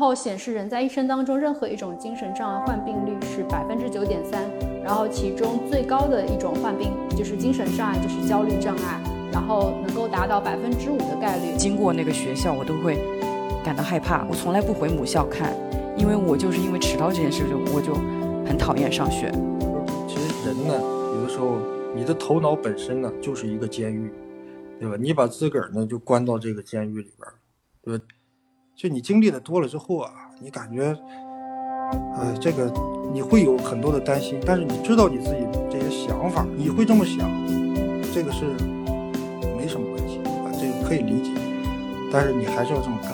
后显示人在一生当中任何一种精神障碍患病率是百分之九点三，然后其中最高的一种患病就是精神障碍，就是焦虑障碍，然后能够达到百分之五的概率。经过那个学校，我都会感到害怕，我从来不回母校看，因为我就是因为迟到这件事就我就很讨厌上学。其实人呢，有的时候你的头脑本身呢就是一个监狱，对吧？你把自个儿呢就关到这个监狱里边，对吧？就你经历的多了之后啊，你感觉，呃，这个你会有很多的担心，但是你知道你自己这些想法，你会这么想，这个是没什么问题啊，这个可以理解，但是你还是要这么干，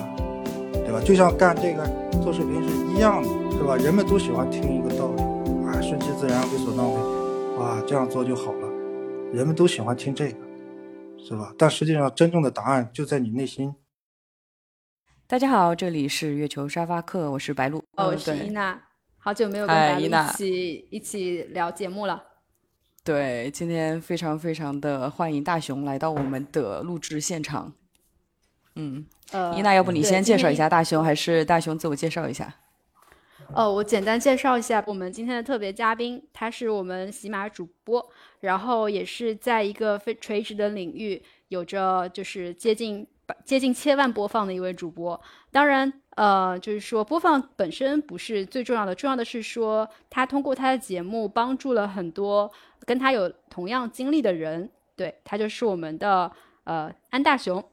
对吧？就像干这个做视频是一样的，是吧？人们都喜欢听一个道理啊，顺其自然，为所当为，啊，这样做就好了，人们都喜欢听这个，是吧？但实际上，真正的答案就在你内心。大家好，这里是月球沙发客，我是白露。哦，我是伊娜，好久没有跟白露一起一起聊节目了。对，今天非常非常的欢迎大熊来到我们的录制现场。嗯，呃，伊娜，要不你先介绍一下大熊，还是大熊自我介绍一下？哦，我简单介绍一下我们今天的特别嘉宾，他是我们喜马主播，然后也是在一个非垂直的领域有着就是接近。接近千万播放的一位主播，当然，呃，就是说播放本身不是最重要的，重要的是说他通过他的节目帮助了很多跟他有同样经历的人。对他就是我们的呃安大雄。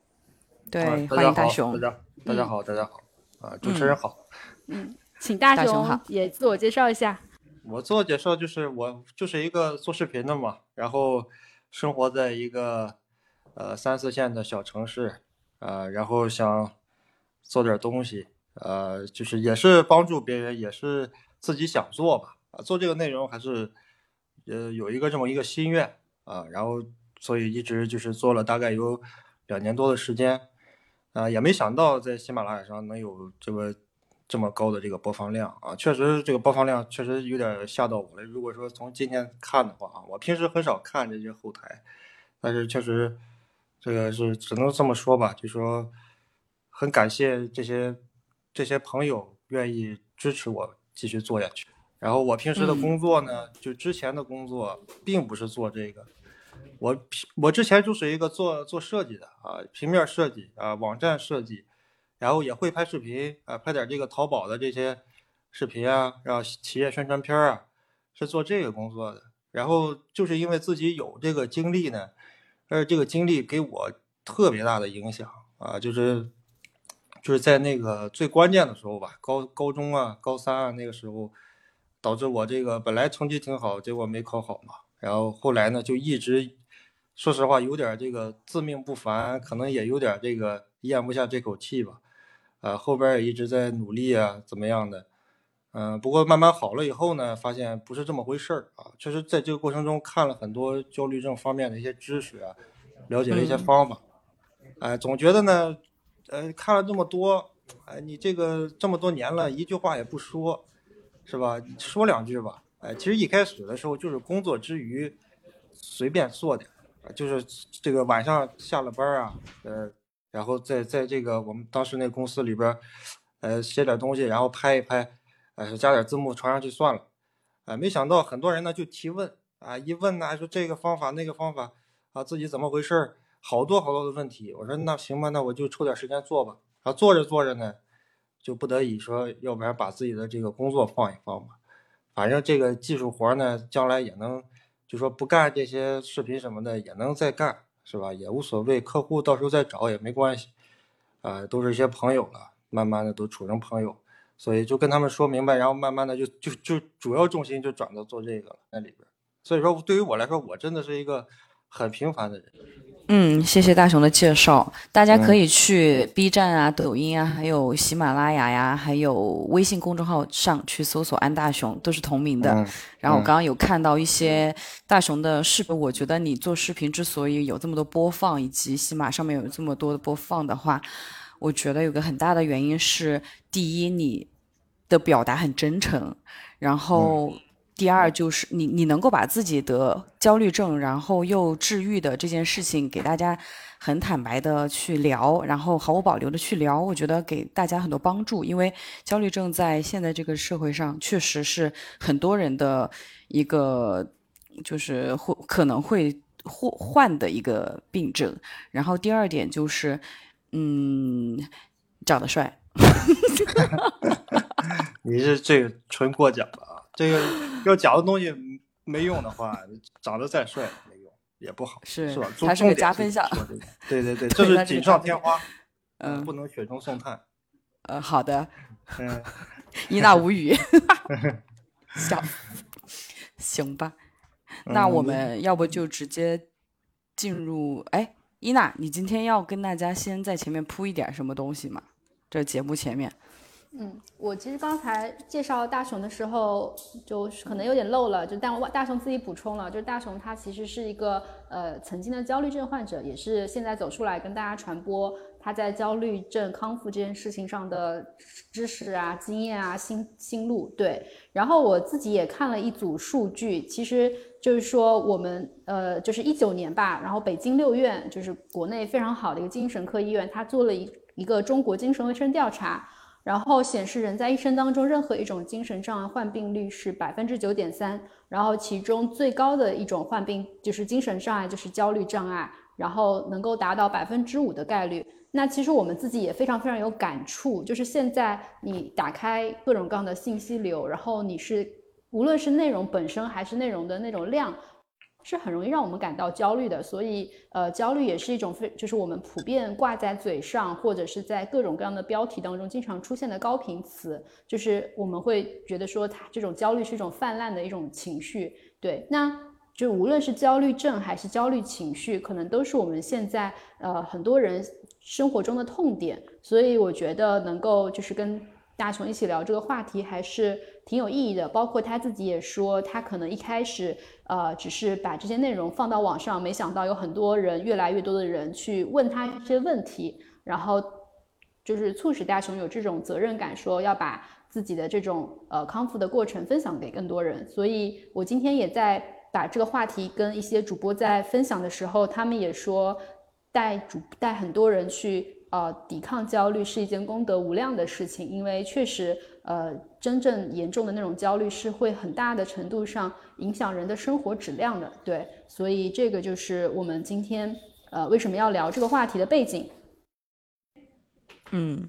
对，欢迎大雄。大家大家好，大家好啊，主持人好。嗯，请大雄也自我介绍一下。我自我介绍就是我就是一个做视频的嘛，然后生活在一个呃三四线的小城市。呃，然后想做点东西，呃，就是也是帮助别人，也是自己想做吧。啊，做这个内容还是呃有一个这么一个心愿啊，然后所以一直就是做了大概有两年多的时间，啊，也没想到在喜马拉雅上能有这么这么高的这个播放量啊，确实这个播放量确实有点吓到我了。如果说从今天看的话啊，我平时很少看这些后台，但是确实。这个是只能这么说吧，就说很感谢这些这些朋友愿意支持我继续做下去。然后我平时的工作呢，就之前的工作并不是做这个，我我之前就是一个做做设计的啊，平面设计啊，网站设计，然后也会拍视频啊，拍点这个淘宝的这些视频啊，然后企业宣传片啊，是做这个工作的。然后就是因为自己有这个经历呢。但是这个经历给我特别大的影响啊，就是就是在那个最关键的时候吧，高高中啊，高三啊那个时候，导致我这个本来成绩挺好，结果没考好嘛。然后后来呢，就一直说实话有点这个自命不凡，可能也有点这个咽不下这口气吧。啊，后边也一直在努力啊，怎么样的？嗯，不过慢慢好了以后呢，发现不是这么回事儿啊。确实在这个过程中看了很多焦虑症方面的一些知识啊，了解了一些方法。哎，总觉得呢，呃，看了这么多，哎，你这个这么多年了，一句话也不说，是吧？说两句吧。哎，其实一开始的时候就是工作之余随便做点，就是这个晚上下了班啊，呃，然后在在这个我们当时那公司里边，呃，写点东西，然后拍一拍。哎，加点字幕传上去算了。哎，没想到很多人呢就提问啊，一问呢说这个方法那个方法啊，自己怎么回事，好多好多的问题。我说那行吧，那我就抽点时间做吧。然后做着做着呢，就不得已说，要不然把自己的这个工作放一放吧。反正这个技术活呢，将来也能，就说不干这些视频什么的也能再干，是吧？也无所谓，客户到时候再找也没关系。啊，都是一些朋友了，慢慢的都处成朋友。所以就跟他们说明白，然后慢慢的就就就主要重心就转到做这个了那里边。所以说对于我来说，我真的是一个很平凡的人。嗯，谢谢大雄的介绍。大家可以去 B 站啊、抖音啊，还有喜马拉雅呀，还有微信公众号上去搜索“安大雄”，都是同名的。然后我刚刚有看到一些大雄的视频，我觉得你做视频之所以有这么多播放，以及喜马上面有这么多的播放的话。我觉得有个很大的原因是，第一，你的表达很真诚，然后第二就是你你能够把自己得焦虑症，然后又治愈的这件事情给大家很坦白的去聊，然后毫无保留的去聊，我觉得给大家很多帮助。因为焦虑症在现在这个社会上确实是很多人的一个就是会可能会患患的一个病症。然后第二点就是，嗯，长得帅。你是这个纯过奖了啊！这个要讲的东西没用的话，长得再帅没用，也不好，是是吧？还是个加分项。对对对，这是锦上添花，嗯，不能雪中送炭。呃，好的。嗯，伊娜无语，笑。行吧，那我们要不就直接进入？哎，伊娜，你今天要跟大家先在前面铺一点什么东西吗？这节目前面。嗯，我其实刚才介绍大熊的时候，就可能有点漏了，就但我大熊自己补充了，就是大熊他其实是一个呃曾经的焦虑症患者，也是现在走出来跟大家传播他在焦虑症康复这件事情上的知识啊、经验啊、心心路。对，然后我自己也看了一组数据，其实就是说我们呃就是一九年吧，然后北京六院就是国内非常好的一个精神科医院，他做了一一个中国精神卫生调查。然后显示，人在一生当中任何一种精神障碍患病率是百分之九点三，然后其中最高的一种患病就是精神障碍，就是焦虑障碍，然后能够达到百分之五的概率。那其实我们自己也非常非常有感触，就是现在你打开各种各样的信息流，然后你是无论是内容本身还是内容的那种量。是很容易让我们感到焦虑的，所以呃，焦虑也是一种非，就是我们普遍挂在嘴上，或者是在各种各样的标题当中经常出现的高频词，就是我们会觉得说，它这种焦虑是一种泛滥的一种情绪。对，那就无论是焦虑症还是焦虑情绪，可能都是我们现在呃很多人生活中的痛点，所以我觉得能够就是跟大雄一起聊这个话题，还是挺有意义的。包括他自己也说，他可能一开始。呃，只是把这些内容放到网上，没想到有很多人，越来越多的人去问他一些问题，然后就是促使大雄有这种责任感，说要把自己的这种呃康复的过程分享给更多人。所以我今天也在把这个话题跟一些主播在分享的时候，他们也说带主带很多人去呃抵抗焦虑是一件功德无量的事情，因为确实。呃，真正严重的那种焦虑是会很大的程度上影响人的生活质量的，对，所以这个就是我们今天呃为什么要聊这个话题的背景。嗯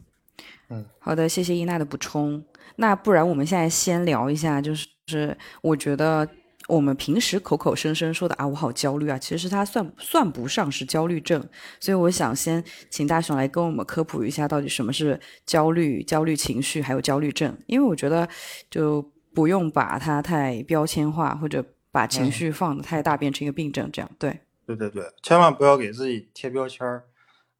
嗯，好的，谢谢伊娜的补充。那不然我们现在先聊一下，就是我觉得。我们平时口口声声说的啊，我好焦虑啊，其实它算算不上是焦虑症。所以我想先请大雄来跟我们科普一下，到底什么是焦虑、焦虑情绪还有焦虑症。因为我觉得就不用把它太标签化，或者把情绪放的太大，变成一个病症这样。对，对对对，千万不要给自己贴标签儿。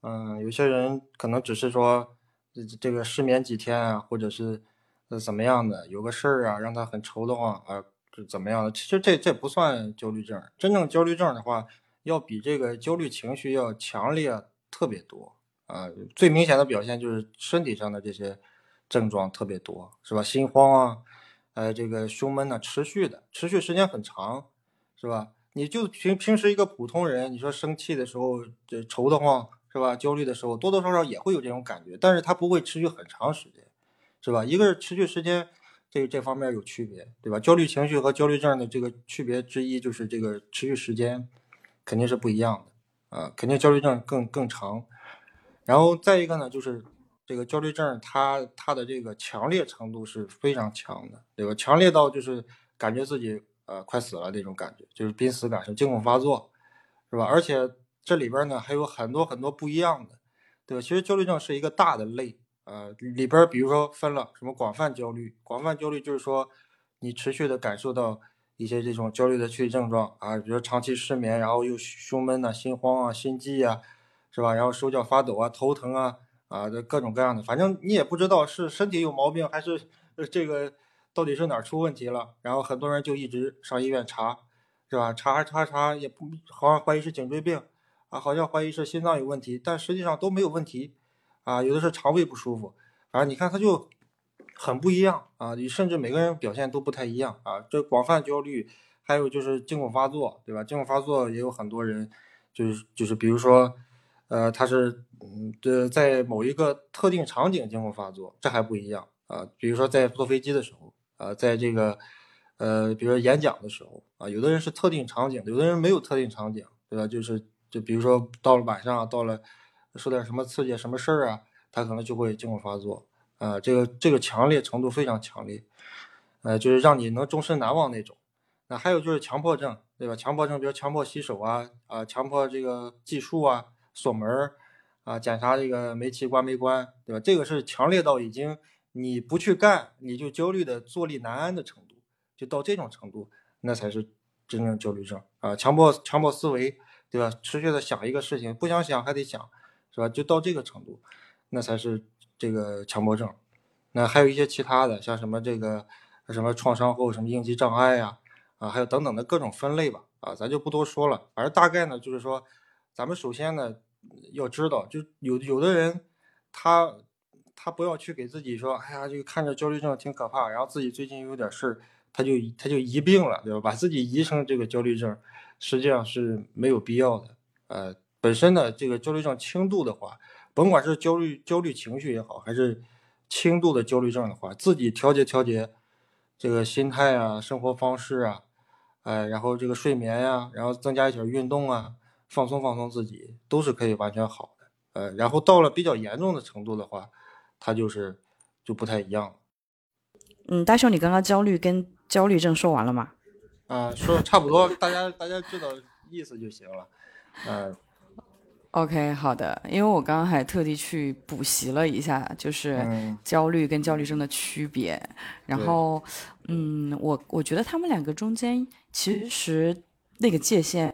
嗯，有些人可能只是说这这个失眠几天啊，或者是呃怎么样的，有个事儿啊，让他很愁得慌啊。是怎么样的？其实这这不算焦虑症。真正焦虑症的话，要比这个焦虑情绪要强烈特别多啊。最明显的表现就是身体上的这些症状特别多，是吧？心慌啊，呃，这个胸闷呢，持续的，持续时间很长，是吧？你就平平时一个普通人，你说生气的时候这愁得慌，是吧？焦虑的时候多多少少也会有这种感觉，但是它不会持续很长时间，是吧？一个是持续时间。这这方面有区别，对吧？焦虑情绪和焦虑症的这个区别之一就是这个持续时间肯定是不一样的啊，肯定焦虑症更更长。然后再一个呢，就是这个焦虑症它它的这个强烈程度是非常强的，对吧？强烈到就是感觉自己呃快死了那种感觉，就是濒死感受、惊恐发作，是吧？而且这里边呢还有很多很多不一样的，对吧？其实焦虑症是一个大的类。呃，里边比如说分了什么广泛焦虑，广泛焦虑就是说你持续的感受到一些这种焦虑的躯体症状啊，比如长期失眠，然后又胸闷呐、心慌啊、心悸啊，是吧？然后手脚发抖啊、头疼啊啊，这各种各样的，反正你也不知道是身体有毛病还是这个到底是哪儿出问题了。然后很多人就一直上医院查，是吧？查查查也不好像怀疑是颈椎病啊，好像怀疑是心脏有问题，但实际上都没有问题。啊，有的是肠胃不舒服，反正你看他就很不一样啊，你甚至每个人表现都不太一样啊。这广泛焦虑，还有就是惊恐发作，对吧？惊恐发作也有很多人，就是就是比如说，呃，他是嗯，这在某一个特定场景惊恐发作，这还不一样啊。比如说在坐飞机的时候啊，在这个呃，比如说演讲的时候啊，有的人是特定场景，有的人没有特定场景，对吧？就是就比如说到了晚上，到了说点什么刺激什么事儿啊，他可能就会惊恐发作。啊，这个这个强烈程度非常强烈，呃，就是让你能终身难忘那种。那还有就是强迫症，对吧？强迫症，比如强迫洗手啊，啊，强迫这个计数啊，锁门啊，检查这个煤气关没关，对吧？这个是强烈到已经你不去干，你就焦虑的坐立难安的程度，就到这种程度，那才是真正焦虑症啊。强迫强迫思维，对吧？持续的想一个事情，不想想还得想，是吧？就到这个程度，那才是。这个强迫症，那还有一些其他的，像什么这个什么创伤后什么应激障碍呀，啊，还有等等的各种分类吧，啊，咱就不多说了。反正大概呢，就是说，咱们首先呢要知道，就有有的人，他他不要去给自己说，哎呀，这个看着焦虑症挺可怕，然后自己最近有点事，他就他就疑病了，对吧？把自己疑成这个焦虑症，实际上是没有必要的。呃，本身呢，这个焦虑症轻度的话。甭管是焦虑焦虑情绪也好，还是轻度的焦虑症的话，自己调节调节这个心态啊、生活方式啊，哎，然后这个睡眠呀，然后增加一点运动啊，放松放松自己，都是可以完全好的。呃，然后到了比较严重的程度的话，它就是就不太一样了。嗯，大雄，你刚刚焦虑跟焦虑症说完了吗？啊，说的差不多，大家大家知道意思就行了。嗯。OK，好的，因为我刚刚还特地去补习了一下，就是焦虑跟焦虑症的区别。然后，嗯，我我觉得他们两个中间其实那个界限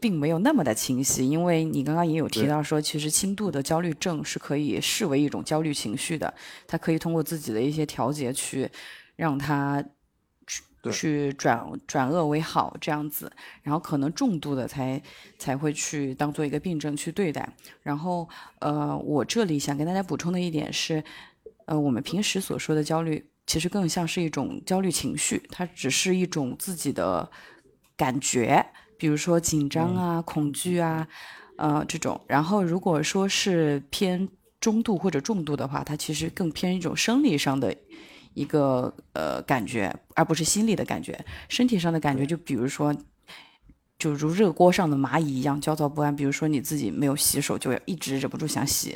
并没有那么的清晰，因为你刚刚也有提到说，其实轻度的焦虑症是可以视为一种焦虑情绪的，它可以通过自己的一些调节去让它。去转转恶为好这样子，然后可能重度的才才会去当做一个病症去对待。然后，呃，我这里想跟大家补充的一点是，呃，我们平时所说的焦虑，其实更像是一种焦虑情绪，它只是一种自己的感觉，比如说紧张啊、恐惧啊，呃，这种。然后，如果说是偏中度或者重度的话，它其实更偏一种生理上的。一个呃感觉，而不是心理的感觉，身体上的感觉，就比如说，就如热锅上的蚂蚁一样焦躁不安。比如说你自己没有洗手，就一直忍不住想洗；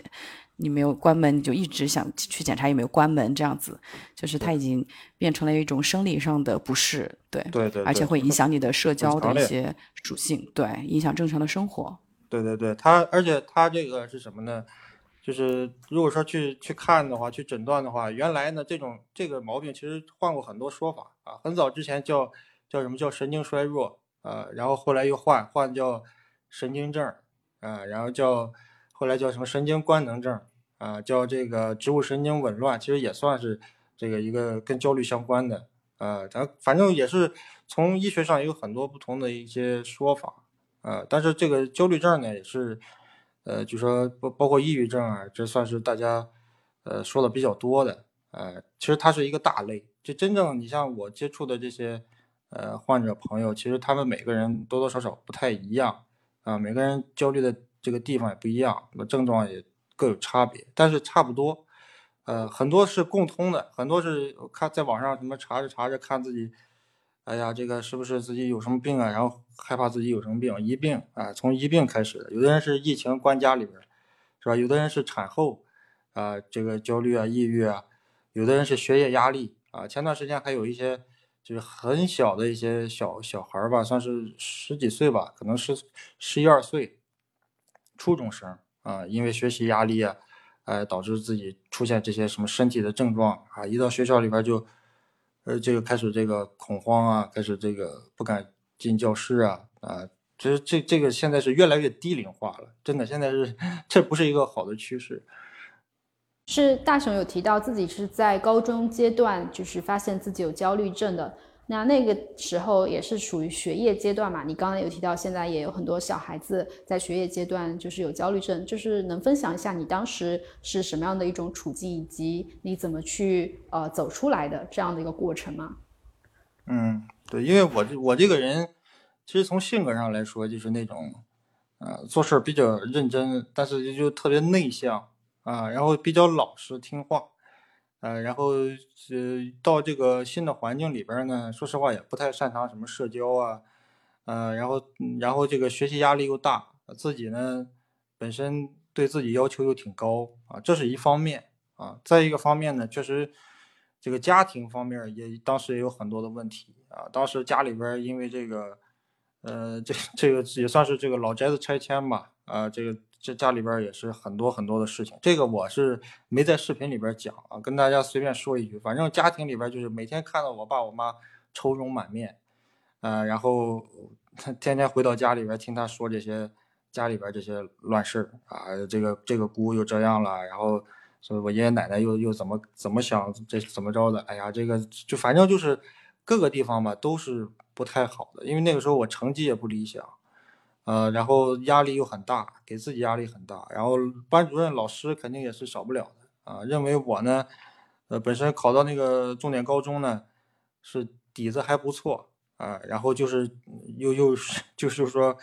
你没有关门，你就一直想去检查有没有关门。这样子，就是它已经变成了一种生理上的不适，对对对，而且会影响你的社交的一些属性，对，影响正常的生活。对对对，它而且它这个是什么呢？就是如果说去去看的话，去诊断的话，原来呢这种这个毛病其实换过很多说法啊，很早之前叫叫什么叫神经衰弱啊，然后后来又换换叫神经症啊，然后叫后来叫什么神经官能症啊，叫这个植物神经紊乱，其实也算是这个一个跟焦虑相关的啊，咱反正也是从医学上有很多不同的一些说法啊，但是这个焦虑症呢也是。呃，就说包包括抑郁症啊，这算是大家呃说的比较多的。呃，其实它是一个大类。就真正你像我接触的这些呃患者朋友，其实他们每个人多多少少不太一样啊，每个人焦虑的这个地方也不一样，那症状也各有差别，但是差不多。呃，很多是共通的，很多是看在网上什么查着查着看自己。哎呀，这个是不是自己有什么病啊？然后害怕自己有什么病，一病啊，从一病开始的。有的人是疫情关家里边，是吧？有的人是产后啊，这个焦虑啊、抑郁啊。有的人是学业压力啊。前段时间还有一些就是很小的一些小小孩吧，算是十几岁吧，可能是十一二岁，初中生啊，因为学习压力啊，哎，导致自己出现这些什么身体的症状啊，一到学校里边就。呃，这个开始这个恐慌啊，开始这个不敢进教室啊，啊，其实这这个现在是越来越低龄化了，真的，现在是 这不是一个好的趋势。是大雄有提到自己是在高中阶段，就是发现自己有焦虑症的。那那个时候也是属于学业阶段嘛？你刚刚有提到，现在也有很多小孩子在学业阶段就是有焦虑症，就是能分享一下你当时是什么样的一种处境，以及你怎么去呃走出来的这样的一个过程吗？嗯，对，因为我这我这个人，其实从性格上来说，就是那种，呃，做事比较认真，但是就特别内向啊，然后比较老实听话。呃，然后呃，到这个新的环境里边呢，说实话也不太擅长什么社交啊，呃，然后然后这个学习压力又大，自己呢本身对自己要求又挺高啊，这是一方面啊。再一个方面呢，确实这个家庭方面也当时也有很多的问题啊。当时家里边因为这个，呃，这这个也算是这个老宅子拆迁吧，啊，这个。这家里边也是很多很多的事情，这个我是没在视频里边讲啊，跟大家随便说一句，反正家庭里边就是每天看到我爸我妈愁容满面，呃，然后 天天回到家里边听他说这些家里边这些乱事啊，这个这个姑又这样了，然后所以我爷爷奶奶又又怎么怎么想这怎么着的，哎呀，这个就反正就是各个地方吧都是不太好的，因为那个时候我成绩也不理想。呃，然后压力又很大，给自己压力很大，然后班主任老师肯定也是少不了的啊。认为我呢，呃，本身考到那个重点高中呢，是底子还不错啊，然后就是又又就是说，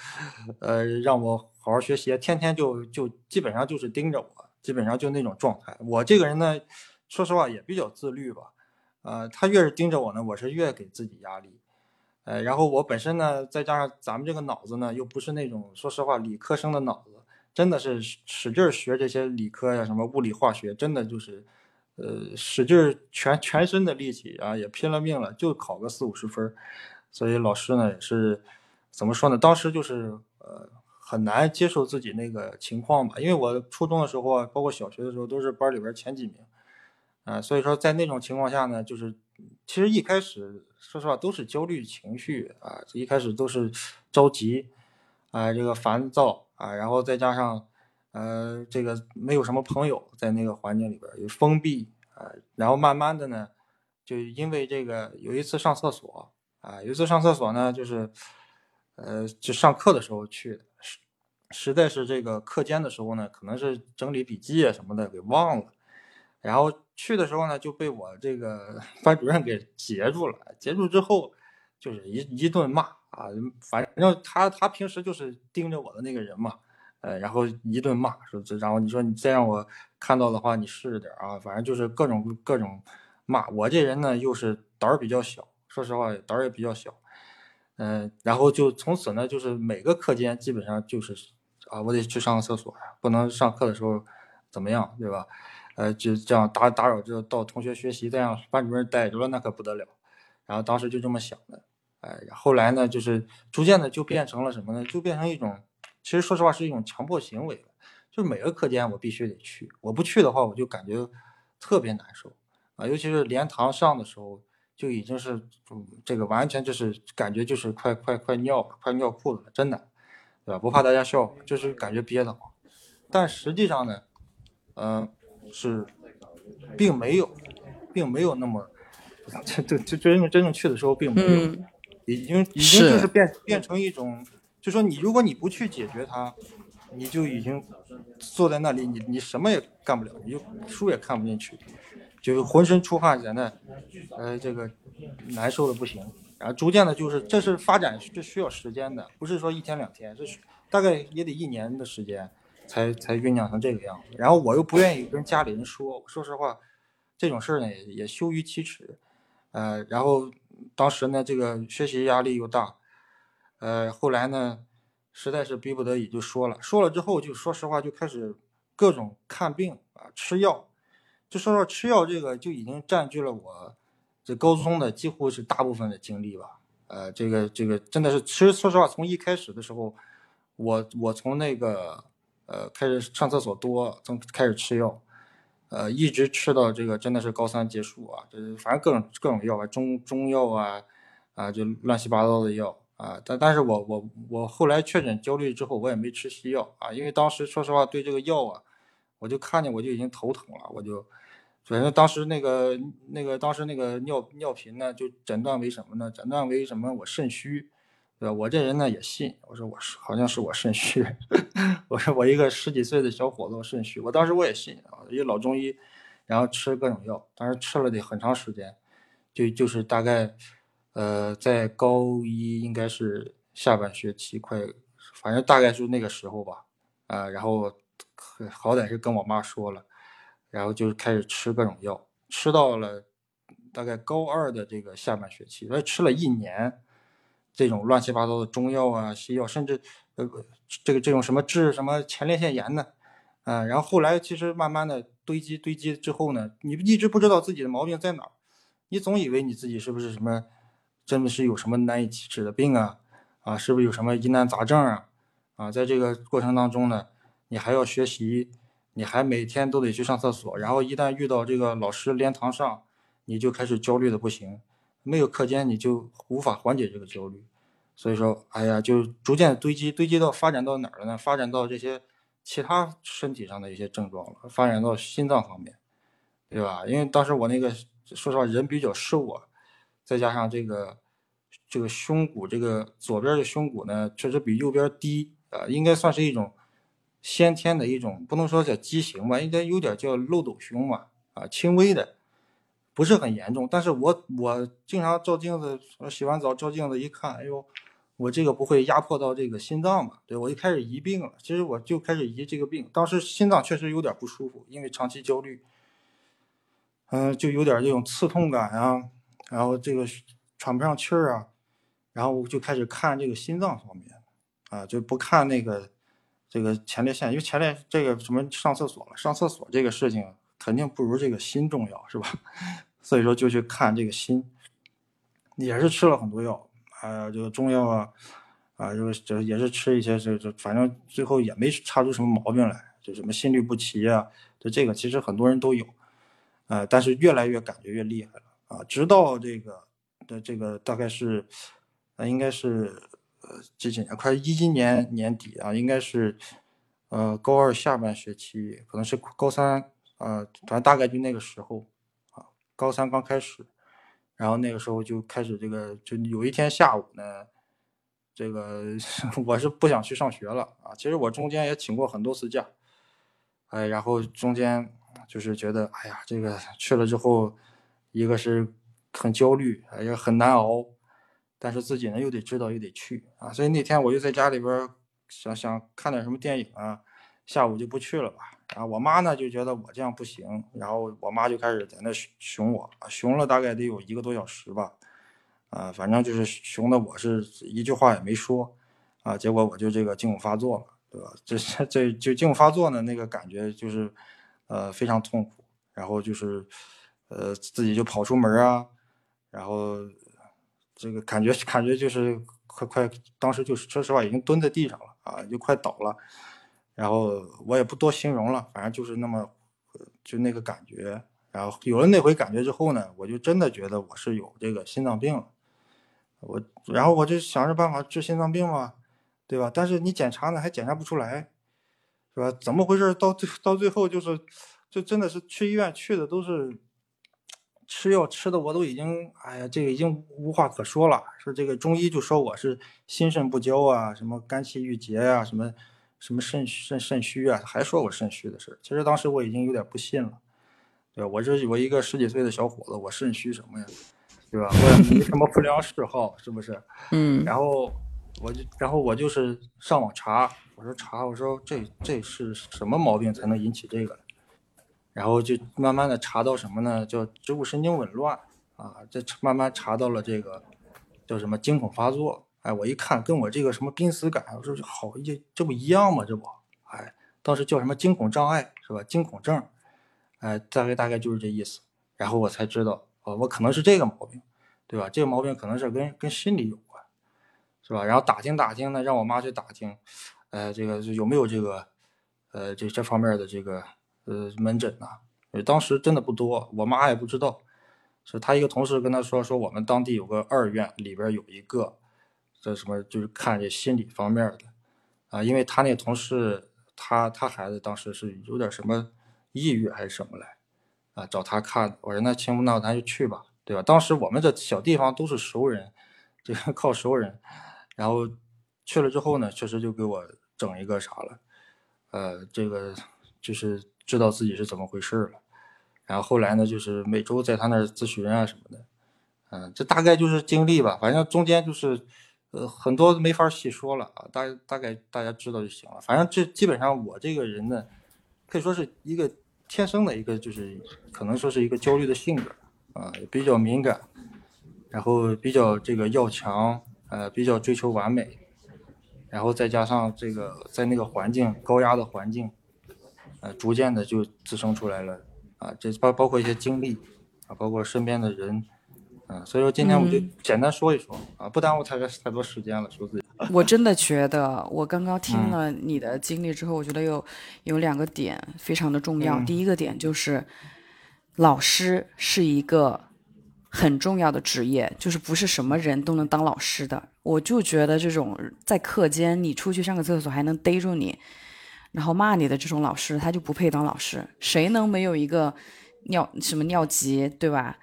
呃，让我好好学习，天天就就基本上就是盯着我，基本上就那种状态。我这个人呢，说实话也比较自律吧，呃，他越是盯着我呢，我是越给自己压力。呃，然后我本身呢，再加上咱们这个脑子呢，又不是那种说实话理科生的脑子，真的是使劲学这些理科呀，什么物理化学，真的就是，呃，使劲全全身的力气啊，也拼了命了，就考个四五十分所以老师呢也是怎么说呢？当时就是呃很难接受自己那个情况吧，因为我初中的时候啊，包括小学的时候都是班里边前几名，啊，所以说在那种情况下呢，就是其实一开始。说实话，都是焦虑情绪啊，一开始都是着急，啊，这个烦躁啊，然后再加上，呃，这个没有什么朋友在那个环境里边有封闭啊，然后慢慢的呢，就因为这个有一次上厕所啊，有一次上厕所呢，就是，呃，就上课的时候去，实实在是这个课间的时候呢，可能是整理笔记啊什么的给忘了，然后。去的时候呢，就被我这个 班主任给截住了。截住之后，就是一一顿骂啊，反正他他平时就是盯着我的那个人嘛，呃，然后一顿骂，说这，然后你说你再让我看到的话，你试着点啊，反正就是各种各种骂。我这人呢，又是胆儿比较小，说实话胆儿也比较小，嗯，然后就从此呢，就是每个课间基本上就是啊，我得去上个厕所呀，不能上课的时候怎么样，对吧？呃，就这样打打扰这到同学学习，这样班主任逮着了，那可不得了。然后当时就这么想的，哎，后来呢，就是逐渐的就变成了什么呢？就变成一种，其实说实话是一种强迫行为了。就每个课间我必须得去，我不去的话，我就感觉特别难受啊。尤其是连堂上的时候，就已经是这个完全就是感觉就是快快快尿快尿裤子了，真的，对吧？不怕大家笑，就是感觉憋得慌。但实际上呢，嗯。是，并没有，并没有那么，这这这真正真正去的时候并没有，已经已经就是变变成一种，就说你如果你不去解决它，你就已经坐在那里，你你什么也干不了，你就书也看不进去，就浑身出汗在那，呃，这个难受的不行，然后逐渐的就是这是发展是需要时间的，不是说一天两天，是大概也得一年的时间。才才酝酿成这个样子，然后我又不愿意跟家里人说，说实话，这种事儿呢也羞于启齿，呃，然后当时呢这个学习压力又大，呃，后来呢实在是逼不得已就说了，说了之后就说实话就开始各种看病啊吃药，就说说吃药这个就已经占据了我这高中的几乎是大部分的精力吧，呃，这个这个真的是，其实说实话从一开始的时候，我我从那个。呃，开始上厕所多，从开始吃药，呃，一直吃到这个真的是高三结束啊，这反正各种各种药啊，中中药啊，啊，就乱七八糟的药啊。但但是我我我后来确诊焦虑之后，我也没吃西药啊，因为当时说实话对这个药啊，我就看见我就已经头疼了，我就反正当时那个那个当时那个尿尿频呢，就诊断为什么呢？诊断为什么？我肾虚，对吧？我这人呢也信，我说我是好像是我肾虚，我说我一个十几岁的小伙子肾虚，我当时我也信啊，一老中医，然后吃各种药，当时吃了得很长时间，就就是大概，呃，在高一应该是下半学期快，反正大概是那个时候吧，啊，然后好歹是跟我妈说了。然后就开始吃各种药，吃到了大概高二的这个下半学期，所以吃了一年这种乱七八糟的中药啊、西药，甚至呃这个这种什么治什么前列腺炎的，啊，然后后来其实慢慢的堆积堆积之后呢，你一直不知道自己的毛病在哪儿，你总以为你自己是不是什么真的是有什么难以启齿的病啊，啊，是不是有什么疑难杂症啊，啊，在这个过程当中呢，你还要学习。你还每天都得去上厕所，然后一旦遇到这个老师连堂上，你就开始焦虑的不行。没有课间，你就无法缓解这个焦虑。所以说，哎呀，就逐渐堆积，堆积到发展到哪儿了呢？发展到这些其他身体上的一些症状了，发展到心脏方面，对吧？因为当时我那个说实话人比较瘦啊，再加上这个这个胸骨，这个左边的胸骨呢，确实比右边低啊，应该算是一种。先天的一种，不能说叫畸形吧，应该有点叫漏斗胸嘛，啊，轻微的，不是很严重。但是我我经常照镜子，洗完澡照镜子一看，哎呦，我这个不会压迫到这个心脏嘛？对我就开始疑病了。其实我就开始疑这个病，当时心脏确实有点不舒服，因为长期焦虑，嗯，就有点这种刺痛感啊，然后这个喘不上气儿啊，然后我就开始看这个心脏方面，啊，就不看那个。这个前列腺，因为前列这个什么上厕所了，上厕所这个事情肯定不如这个心重要，是吧？所以说就去看这个心，也是吃了很多药，啊，这个中药啊，啊，就是就也是吃一些，这这反正最后也没查出什么毛病来，就什么心律不齐啊，就这个其实很多人都有，啊，但是越来越感觉越厉害了啊，直到这个的这个大概是，啊，应该是。呃，这几年快一一年年底啊，应该是，呃，高二下半学期，可能是高三啊，反正大概就那个时候，高三刚开始，然后那个时候就开始这个，就有一天下午呢，这个 我是不想去上学了啊，其实我中间也请过很多次假，哎，然后中间就是觉得，哎呀，这个去了之后，一个是很焦虑，哎呀，很难熬。但是自己呢又得知道又得去啊，所以那天我就在家里边想想看点什么电影啊，下午就不去了吧。啊我妈呢就觉得我这样不行，然后我妈就开始在那熊我，熊了大概得有一个多小时吧，啊，反正就是熊的我是一句话也没说，啊，结果我就这个惊恐发作了，对吧？这这就惊恐发作呢，那个感觉就是呃非常痛苦，然后就是呃自己就跑出门啊，然后。这个感觉感觉就是快快，当时就是说实话已经蹲在地上了啊，就快倒了。然后我也不多形容了，反正就是那么就那个感觉。然后有了那回感觉之后呢，我就真的觉得我是有这个心脏病了。我然后我就想着办法治心脏病嘛，对吧？但是你检查呢还检查不出来，是吧？怎么回事？到最到最后就是，就真的是去医院去的都是。吃药吃的我都已经，哎呀，这个已经无话可说了。说这个中医就说我是心肾不交啊，什么肝气郁结呀，什么什么肾肾肾虚啊，还说我肾虚的事儿。其实当时我已经有点不信了，对吧？我这我一个十几岁的小伙子，我肾虚什么呀？对吧？我也没什么不良嗜好，是不是？嗯。然后我就然后我就是上网查，我说查，我说这这是什么毛病才能引起这个？然后就慢慢的查到什么呢？叫植物神经紊乱啊，这慢慢查到了这个叫什么惊恐发作。哎，我一看跟我这个什么濒死感，我说好这这不一样吗？这不，哎，当时叫什么惊恐障碍是吧？惊恐症，哎，大概大概就是这意思。然后我才知道，哦，我可能是这个毛病，对吧？这个毛病可能是跟跟心理有关，是吧？然后打听打听呢，让我妈去打听，呃，这个有没有这个，呃，这这方面的这个。呃，门诊呐，当时真的不多，我妈也不知道，是她一个同事跟她说，说我们当地有个二院，里边有一个，这什么就是看这心理方面的，啊，因为他那同事，他他孩子当时是有点什么抑郁还是什么来，啊找他看。我说那行，那咱就去吧，对吧？当时我们这小地方都是熟人，这个靠熟人。然后去了之后呢，确实就给我整一个啥了，呃，这个就是知道自己是怎么回事了。然后后来呢，就是每周在他那儿咨询啊什么的，嗯，这大概就是经历吧。反正中间就是。呃，很多没法细说了啊，大大概大家知道就行了。反正这基本上我这个人呢，可以说是一个天生的一个，就是可能说是一个焦虑的性格啊，比较敏感，然后比较这个要强，呃，比较追求完美，然后再加上这个在那个环境高压的环境，呃，逐渐的就滋生出来了啊，这包包括一些经历啊，包括身边的人。嗯，所以说今天我就简单说一说啊，不耽误太太多时间了，说自己。我真的觉得，我刚刚听了你的经历之后，我觉得有有两个点非常的重要。第一个点就是，老师是一个很重要的职业，就是不是什么人都能当老师的。我就觉得这种在课间你出去上个厕所还能逮住你，然后骂你的这种老师，他就不配当老师。谁能没有一个尿什么尿急，对吧？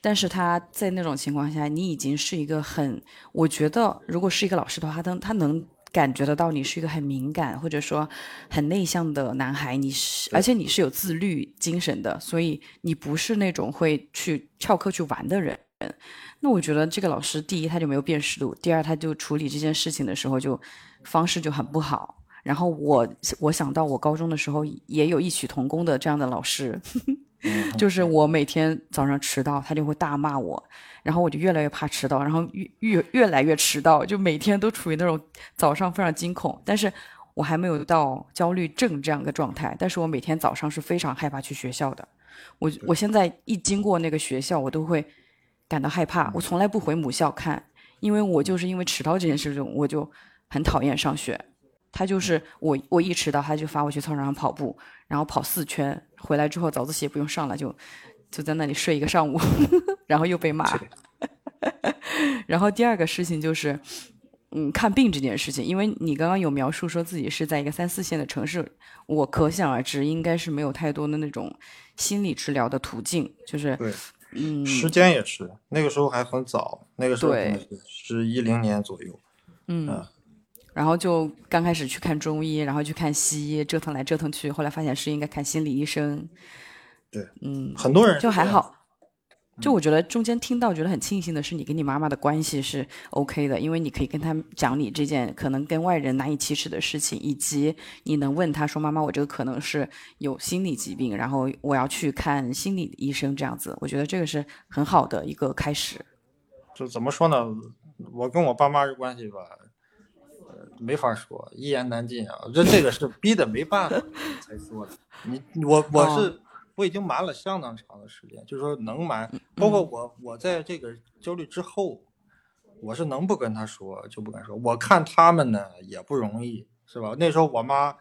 但是他在那种情况下，你已经是一个很，我觉得如果是一个老师的话，他他能感觉得到你是一个很敏感或者说很内向的男孩，你是而且你是有自律精神的，所以你不是那种会去翘课去玩的人。那我觉得这个老师，第一他就没有辨识度，第二他就处理这件事情的时候就方式就很不好。然后我我想到我高中的时候也有异曲同工的这样的老师。就是我每天早上迟到，他就会大骂我，然后我就越来越怕迟到，然后越越越来越迟到，就每天都处于那种早上非常惊恐。但是我还没有到焦虑症这样的状态，但是我每天早上是非常害怕去学校的。我我现在一经过那个学校，我都会感到害怕。我从来不回母校看，因为我就是因为迟到这件事情，我就很讨厌上学。他就是我，我一迟到，他就罚我去操场上跑步，然后跑四圈，回来之后早自习也不用上了，就就在那里睡一个上午，然后又被骂。然后第二个事情就是，嗯，看病这件事情，因为你刚刚有描述说自己是在一个三四线的城市，我可想而知，应该是没有太多的那种心理治疗的途径，就是对，嗯，时间也是那个时候还很早，那个时候是一零年左右，嗯。然后就刚开始去看中医，然后去看西医，折腾来折腾去，后来发现是应该看心理医生。对，嗯，很多人就还好。就我觉得中间听到觉得很庆幸的是，你跟你妈妈的关系是 OK 的，因为你可以跟她讲你这件可能跟外人难以启齿的事情，以及你能问她说：“妈妈，我这个可能是有心理疾病，然后我要去看心理医生。”这样子，我觉得这个是很好的一个开始。就怎么说呢？我跟我爸妈的关系吧。没法说，一言难尽啊！这这个是逼的没办法 才说的。你我我是我已经瞒了相当长的时间，就是说能瞒，包括我我在这个焦虑之后，我是能不跟他说就不敢说。我看他们呢也不容易，是吧？那时候我妈，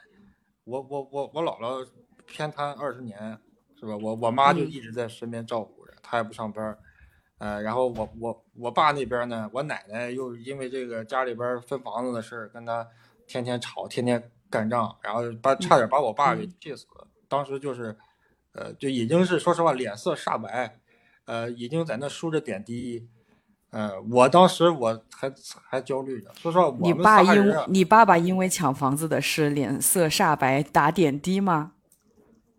我我我我姥姥偏瘫二十年，是吧？我我妈就一直在身边照顾着，她也不上班。呃，然后我我我爸那边呢，我奶奶又因为这个家里边分房子的事儿，跟他天天吵，天天干仗，然后把差点把我爸给气死了。当时就是，呃，就已经是说实话脸色煞白，呃，已经在那输着点滴。呃，我当时我还还焦虑着，说实话，你爸因你爸爸因为抢房子的事脸色煞白，打点滴吗？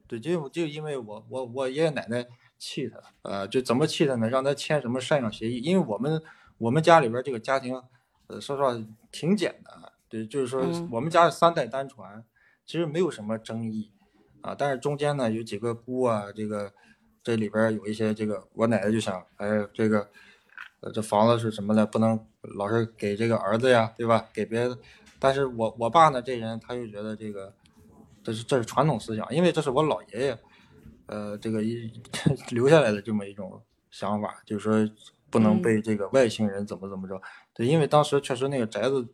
对，就就因为我我我爷爷奶奶。气他，呃，就怎么气他呢？让他签什么赡养协议？因为我们我们家里边这个家庭，呃，说实话挺简单，对，就是说我们家三代单传，其实没有什么争议，啊，但是中间呢有几个姑啊，这个这里边有一些这个，我奶奶就想，哎，这个，呃，这房子是什么呢？不能老是给这个儿子呀，对吧？给别的，但是我我爸呢这人他又觉得这个，这是这是传统思想，因为这是我老爷爷。呃，这个一 留下来的这么一种想法，就是说不能被这个外星人怎么怎么着。对，因为当时确实那个宅子，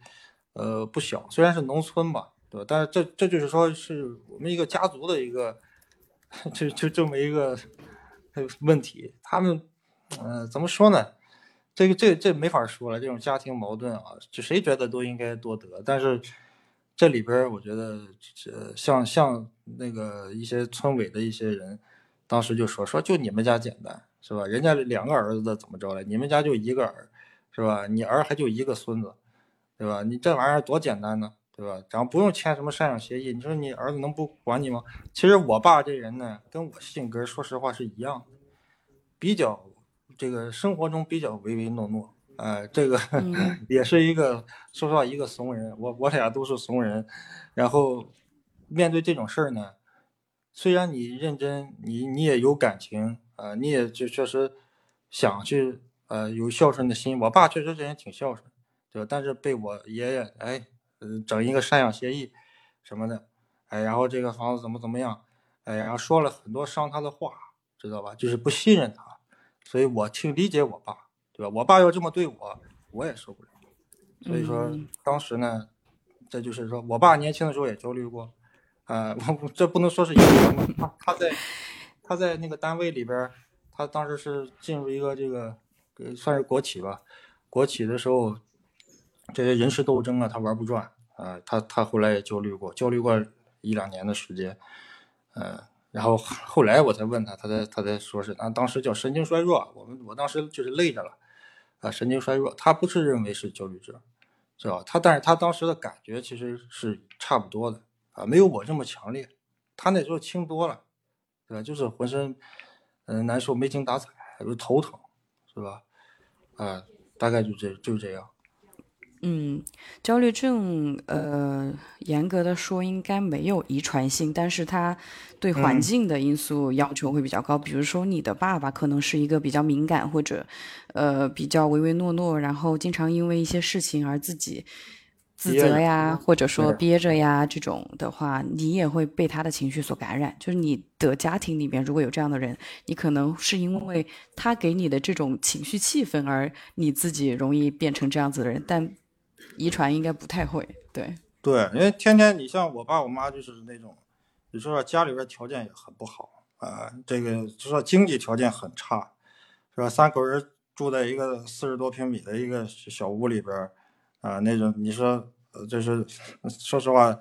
呃，不小，虽然是农村吧，对吧？但是这这就是说是我们一个家族的一个，就就这么一个问题。他们，呃，怎么说呢？这个这这没法说了，这种家庭矛盾啊，就谁觉得都应该多得，但是。这里边我觉得，呃，像像那个一些村委的一些人，当。时就说说就你们家简单是吧？人家两个儿子怎么着了？你们家就一个儿是吧？你儿还就一个孙子，对吧？你这玩意儿多简单呢，对吧？然后不用签什么赡养协议，你说你儿子能不管你吗？其实我爸这人呢，跟我性格说实话是一样的，比较这个生活中比较唯唯诺诺，哎，这个 也是一个说实话一个怂人，我我俩都是怂人，然后面对这种事儿呢。虽然你认真，你你也有感情啊，你也就确实想去呃有孝顺的心。我爸确实这人挺孝顺，对吧？但是被我爷爷哎，整一个赡养协议什么的，哎，然后这个房子怎么怎么样，哎，然后说了很多伤他的话，知道吧？就是不信任他，所以我挺理解我爸，对吧？我爸要这么对我，我也受不了。所以说当时呢，这就是说我爸年轻的时候也焦虑过。啊，我这不能说是一个人他他在他在那个单位里边，他当时是进入一个这个呃算是国企吧，国企的时候，这些人事斗争啊，他玩不转啊，他他后来也焦虑过，焦虑过一两年的时间，嗯，然后后来我才问他，他才他才说是啊，当时叫神经衰弱，我们我当时就是累着了，啊，神经衰弱，他不是认为是焦虑症，是吧？他但是他当时的感觉其实是差不多的。啊，没有我这么强烈，他那时候轻多了，对吧？就是浑身，嗯，难受，没精打采，又头疼，是吧？啊，大概就这就这样。嗯，焦虑症，呃，严格的说应该没有遗传性，但是他对环境的因素要求会比较高。比如说你的爸爸可能是一个比较敏感或者，呃，比较唯唯诺诺，然后经常因为一些事情而自己。自责呀，或者说憋着呀，这种的话，你也会被他的情绪所感染。就是你的家庭里面如果有这样的人，你可能是因为他给你的这种情绪气氛，而你自己容易变成这样子的人。但遗传应该不太会。对对，因为天天你像我爸我妈就是那种，你说家里边条件也很不好啊，这个就说经济条件很差，是吧？三口人住在一个四十多平米的一个小屋里边。啊，那种你说，就是说实话，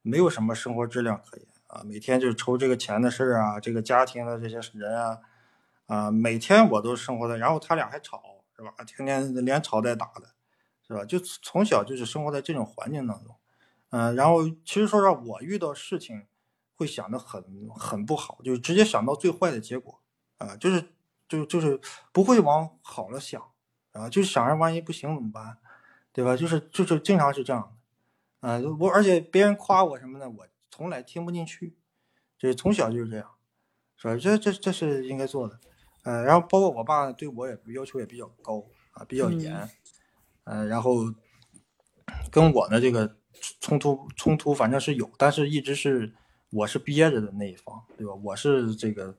没有什么生活质量可言啊。每天就愁这个钱的事儿啊，这个家庭的这些人啊，啊，每天我都生活在，然后他俩还吵，是吧？天天连吵带打的，是吧？就从小就是生活在这种环境当中，嗯，然后其实说实话，我遇到事情会想的很很不好，就是直接想到最坏的结果，啊，就是就就是不会往好了想，啊，就想着万一不行怎么办？对吧？就是就是经常是这样的，啊，我而且别人夸我什么的，我从来听不进去，就是从小就是这样，是吧？这这这是应该做的，呃，然后包括我爸对我也要求也比较高啊，比较严，嗯，然后跟我的这个冲突冲突反正是有，但是一直是我是憋着的那一方，对吧？我是这个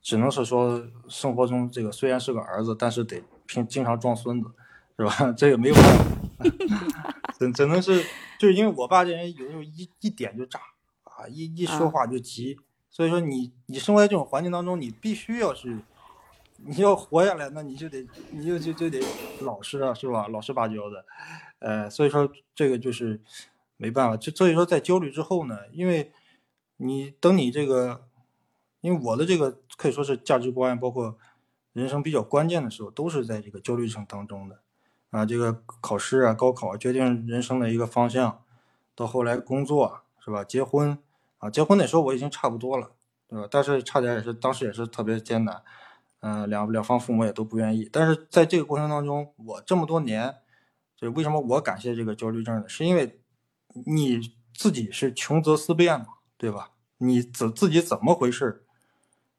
只能是说生活中这个虽然是个儿子，但是得平经常装孙子，是吧？这个没有办法。只只能是，就是因为我爸这人有时候一一点就炸啊，一一说话就急，所以说你你生活在这种环境当中，你必须要是你要活下来，那你就得你就就就得老实啊，是吧？老实巴交的，呃，所以说这个就是没办法，就所以说在焦虑之后呢，因为你等你这个，因为我的这个可以说是价值观，包括人生比较关键的时候，都是在这个焦虑症当中的。啊，这个考试啊，高考决定人生的一个方向，到后来工作是吧？结婚啊，结婚那时候我已经差不多了，对吧？但是差点也是当时也是特别艰难，嗯，两两方父母也都不愿意。但是在这个过程当中，我这么多年，就为什么我感谢这个焦虑症呢？是因为你自己是穷则思变嘛，对吧？你自自己怎么回事？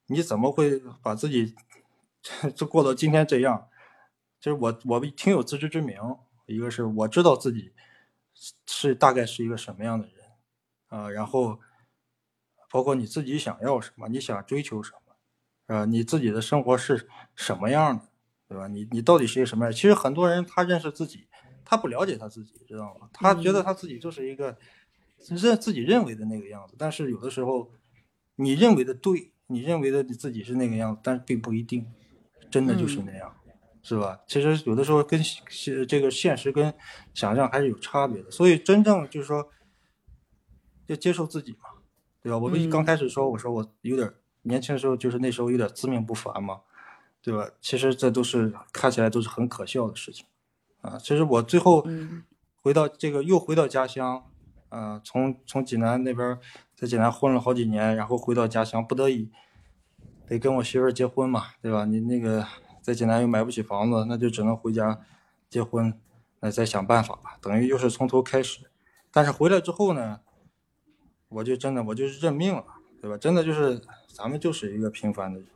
你怎么会把自己 就过到今天这样？就是我，我挺有自知之明。一个是我知道自己是大概是一个什么样的人，啊，然后包括你自己想要什么，你想追求什么，啊，你自己的生活是什么样的，对吧？你你到底是一个什么样？其实很多人他认识自己，他不了解他自己，知道吗？他觉得他自己就是一个认自己认为的那个样子。但是有的时候，你认为的对，你认为的你自己是那个样子，但并不一定真的就是那样。是吧？其实有的时候跟现这个现实跟想象还是有差别的，所以真正就是说，要接受自己嘛，对吧？我们刚开始说，我说我有点年轻的时候就是那时候有点自命不凡嘛，对吧？其实这都是看起来都是很可笑的事情，啊，其实我最后回到这个又回到家乡，啊，从从济南那边在济南混了好几年，然后回到家乡，不得已得跟我媳妇儿结婚嘛，对吧？你那个在济南又买不起房子，那就只能回家结婚，那再想办法吧，等于又是从头开始。但是回来之后呢，我就真的我就是认命了，对吧？真的就是咱们就是一个平凡的人，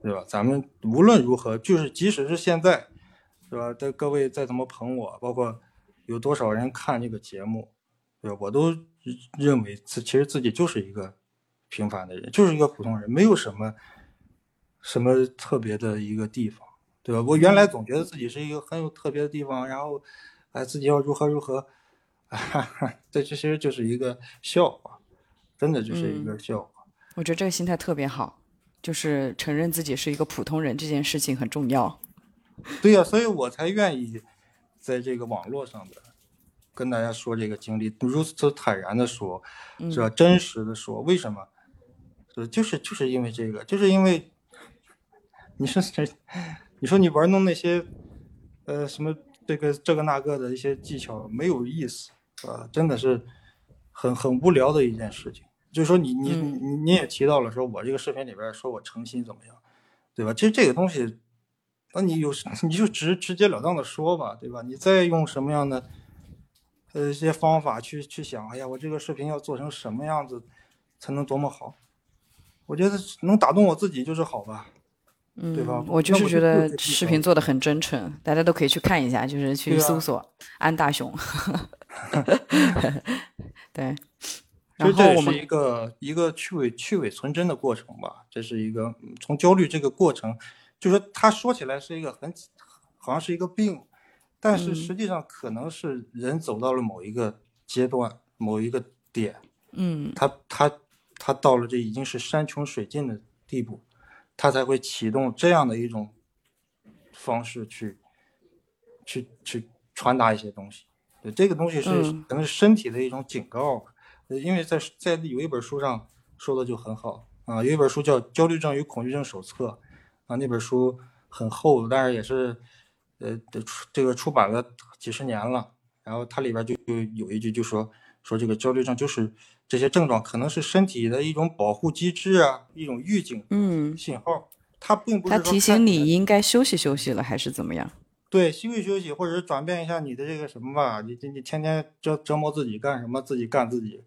对吧？咱们无论如何，就是即使是现在，是吧？在各位再怎么捧我，包括有多少人看这个节目，对吧？我都认为自其实自己就是一个平凡的人，就是一个普通人，没有什么什么特别的一个地方，对吧？我原来总觉得自己是一个很有特别的地方，然后哎，自己要如何如何。哈哈，这其实就是一个笑话，真的就是一个笑话。我觉得这个心态特别好，就是承认自己是一个普通人这件事情很重要。对呀，所以我才愿意在这个网络上边跟大家说这个经历，如此坦然的说，是吧？真实的说，为什么？呃，就是就是因为这个，就是因为 你说这，你说你玩弄那些呃什么这个这个那个的一些技巧没有意思。啊，真的是很很无聊的一件事情。就是说，你你你你也提到了，说我这个视频里边说我诚心怎么样，对吧？其实这个东西，那你有 你就直直截了当的说吧，对吧？你再用什么样的呃一些方法去去想，哎呀，我这个视频要做成什么样子才能多么好？我觉得能打动我自己就是好吧，对吧？我就是觉得视频做的很真诚，大家都可以去看一下，就是去搜索安大雄。对，其实这是一个一个去伪去伪存真的过程吧。这是一个从焦虑这个过程，就是说他说起来是一个很好像是一个病，但是实际上可能是人走到了某一个阶段、某一个点，嗯，他他他到了这已经是山穷水尽的地步，他才会启动这样的一种方式去去去传达一些东西。对这个东西是可能是身体的一种警告，呃，因为在在有一本书上说的就很好。啊，有一本书叫《焦虑症与恐惧症手册》啊，那本书很厚，但是也是呃出这个出版了几十年了，然后它里边就就有一句就说说这个焦虑症就是这些症状可能是身体的一种保护机制啊，一种预警嗯信号，它并不是它提醒你应该休息休息了还是怎么样。对，休息休息，或者是转变一下你的这个什么吧，你你你天天折折磨自己干什么？自己干自己，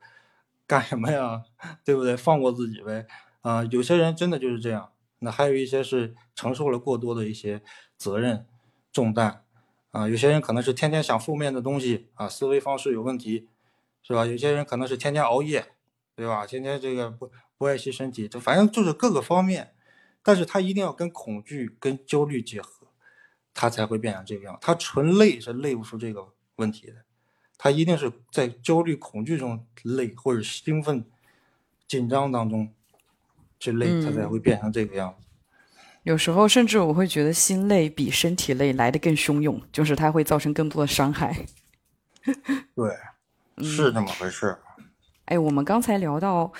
干什么呀？对不对？放过自己呗。啊，有些人真的就是这样。那还有一些是承受了过多的一些责任重担。啊，有些人可能是天天想负面的东西啊，思维方式有问题，是吧？有些人可能是天天熬夜，对吧？天天这个不不爱惜身体，就反正就是各个方面。但是他一定要跟恐惧、跟焦虑结合。他才会变成这个样，他纯累是累不出这个问题的，他一定是在焦虑、恐惧中累，或者兴奋、紧张当中去累，他才会变成这个样子。有时候甚至我会觉得心累比身体累来的更汹涌，就是它会造成更多的伤害。对，是这么回事。哎，我们刚才聊到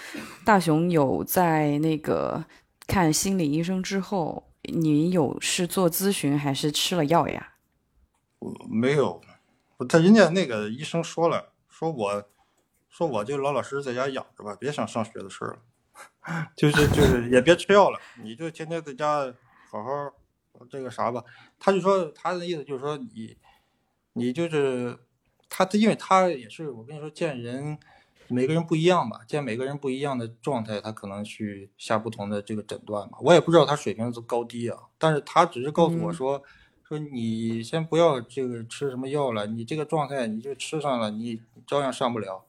大雄有在那个看心理医生之后。你有是做咨询还是吃了药呀？我没有，他人家那个医生说了，说我说我就老老实实在家养着吧，别想上学的事儿了，就是就是也别吃药了，你就天天在家好好这个啥吧。他就说他的意思就是说你你就是他他，因为他也是我跟你说见人。每个人不一样吧，见每个人不一样的状态，他可能去下不同的这个诊断嘛。我也不知道他水平的高低啊，但是他只是告诉我说，说你先不要这个吃什么药了，你这个状态你就吃上了，你照样上不了，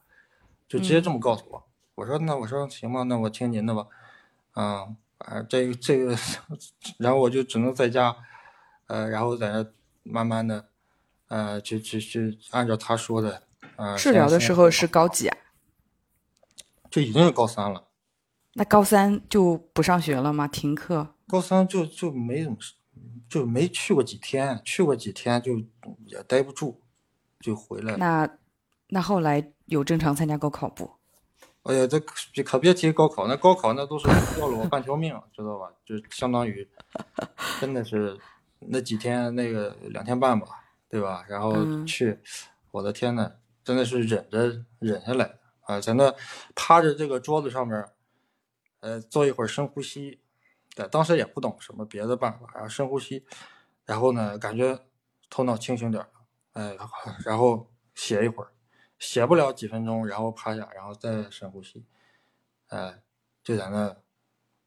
就直接这么告诉我。我说那我说行吧，那我听您的吧。嗯，啊这这个，然后我就只能在家，呃，然后在那慢慢的，呃，就就就按照他说的，呃，治疗的时候是高几啊？就已经是高三了，那高三就不上学了吗？停课？高三就就没怎么，就没去过几天，去过几天就也待不住，就回来了。那那后来有正常参加高考不？哎呀，这可别提高考，那高考那都是要了我半条命，知道吧？就相当于真的是那几天那个两天半吧，对吧？然后去，我的天呐，真的是忍着忍下来啊，在那趴着这个桌子上面，呃，做一会儿深呼吸，对，当时也不懂什么别的办法，然后深呼吸，然后呢，感觉头脑清醒点了，哎，然后写一会儿。写不了几分钟，然后趴下，然后再深呼吸，哎，就在那，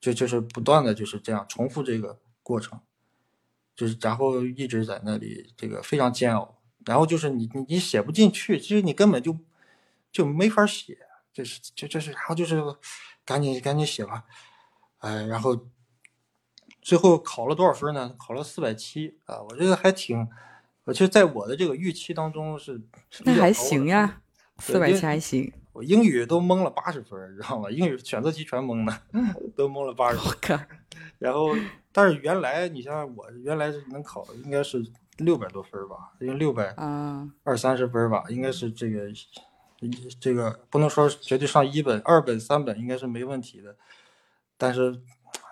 就就是不断的就是这样重复这个过程，就是然后一直在那里，这个非常煎熬。然后就是你你你写不进去，其实你根本就就没法写，这是这这是，然后就是赶紧赶紧写吧，哎，然后最后考了多少分呢？考了四百七啊，我觉得还挺，我其实在我的这个预期当中是那还行呀。四百七还行，我英语都蒙了八十分，知道吗？英语选择题全蒙的，都蒙了八十。我靠！然后，但是原来你像我原来是能考，应该是六百多分吧？因为六百二三十分吧，应该是这个这个不能说绝对上一本、二本、三本应该是没问题的。但是，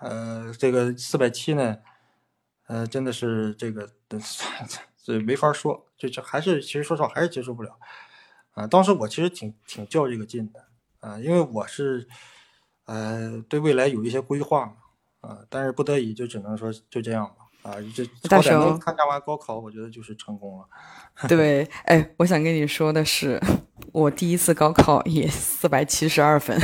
呃，这个四百七呢，呃，真的是这个 这没法说，就这还是其实说实话还是接受不了。啊，当时我其实挺挺较这个劲的，啊，因为我是，呃，对未来有一些规划嘛，啊，但是不得已就只能说就这样吧，啊，这 大雄参加完高考，我觉得就是成功了。对，哎，我想跟你说的是，我第一次高考也四百七十二分，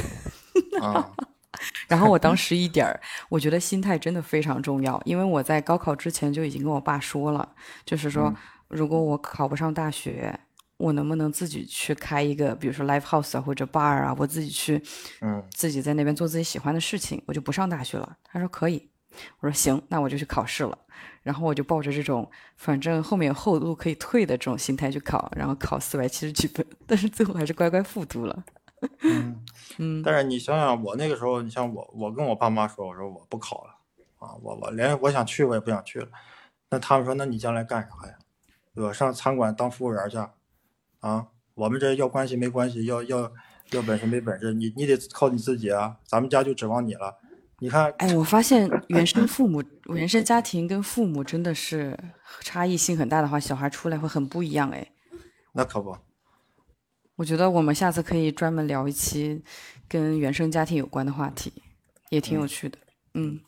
啊，然后我当时一点儿，我觉得心态真的非常重要，因为我在高考之前就已经跟我爸说了，就是说如果我考不上大学。我能不能自己去开一个，比如说 live house 啊，或者 bar 啊，我自己去，嗯，自己在那边做自己喜欢的事情，我就不上大学了。他说可以，我说行，那我就去考试了。然后我就抱着这种反正后面有后路可以退的这种心态去考，然后考四百七十几分，但是最后还是乖乖复读了。嗯 嗯。但是你想想，我那个时候，你像我，我跟我爸妈说，我说我不考了啊，我我连我想去我也不想去了。那他们说，那你将来干啥呀？对吧？上餐馆当服务员去。啊，我们这要关系没关系，要要要本事没本事，你你得靠你自己啊！咱们家就指望你了。你看，哎，我发现原生父母、原生家庭跟父母真的是差异性很大的话，小孩出来会很不一样哎。那可不。我觉得我们下次可以专门聊一期跟原生家庭有关的话题，也挺有趣的。嗯。嗯，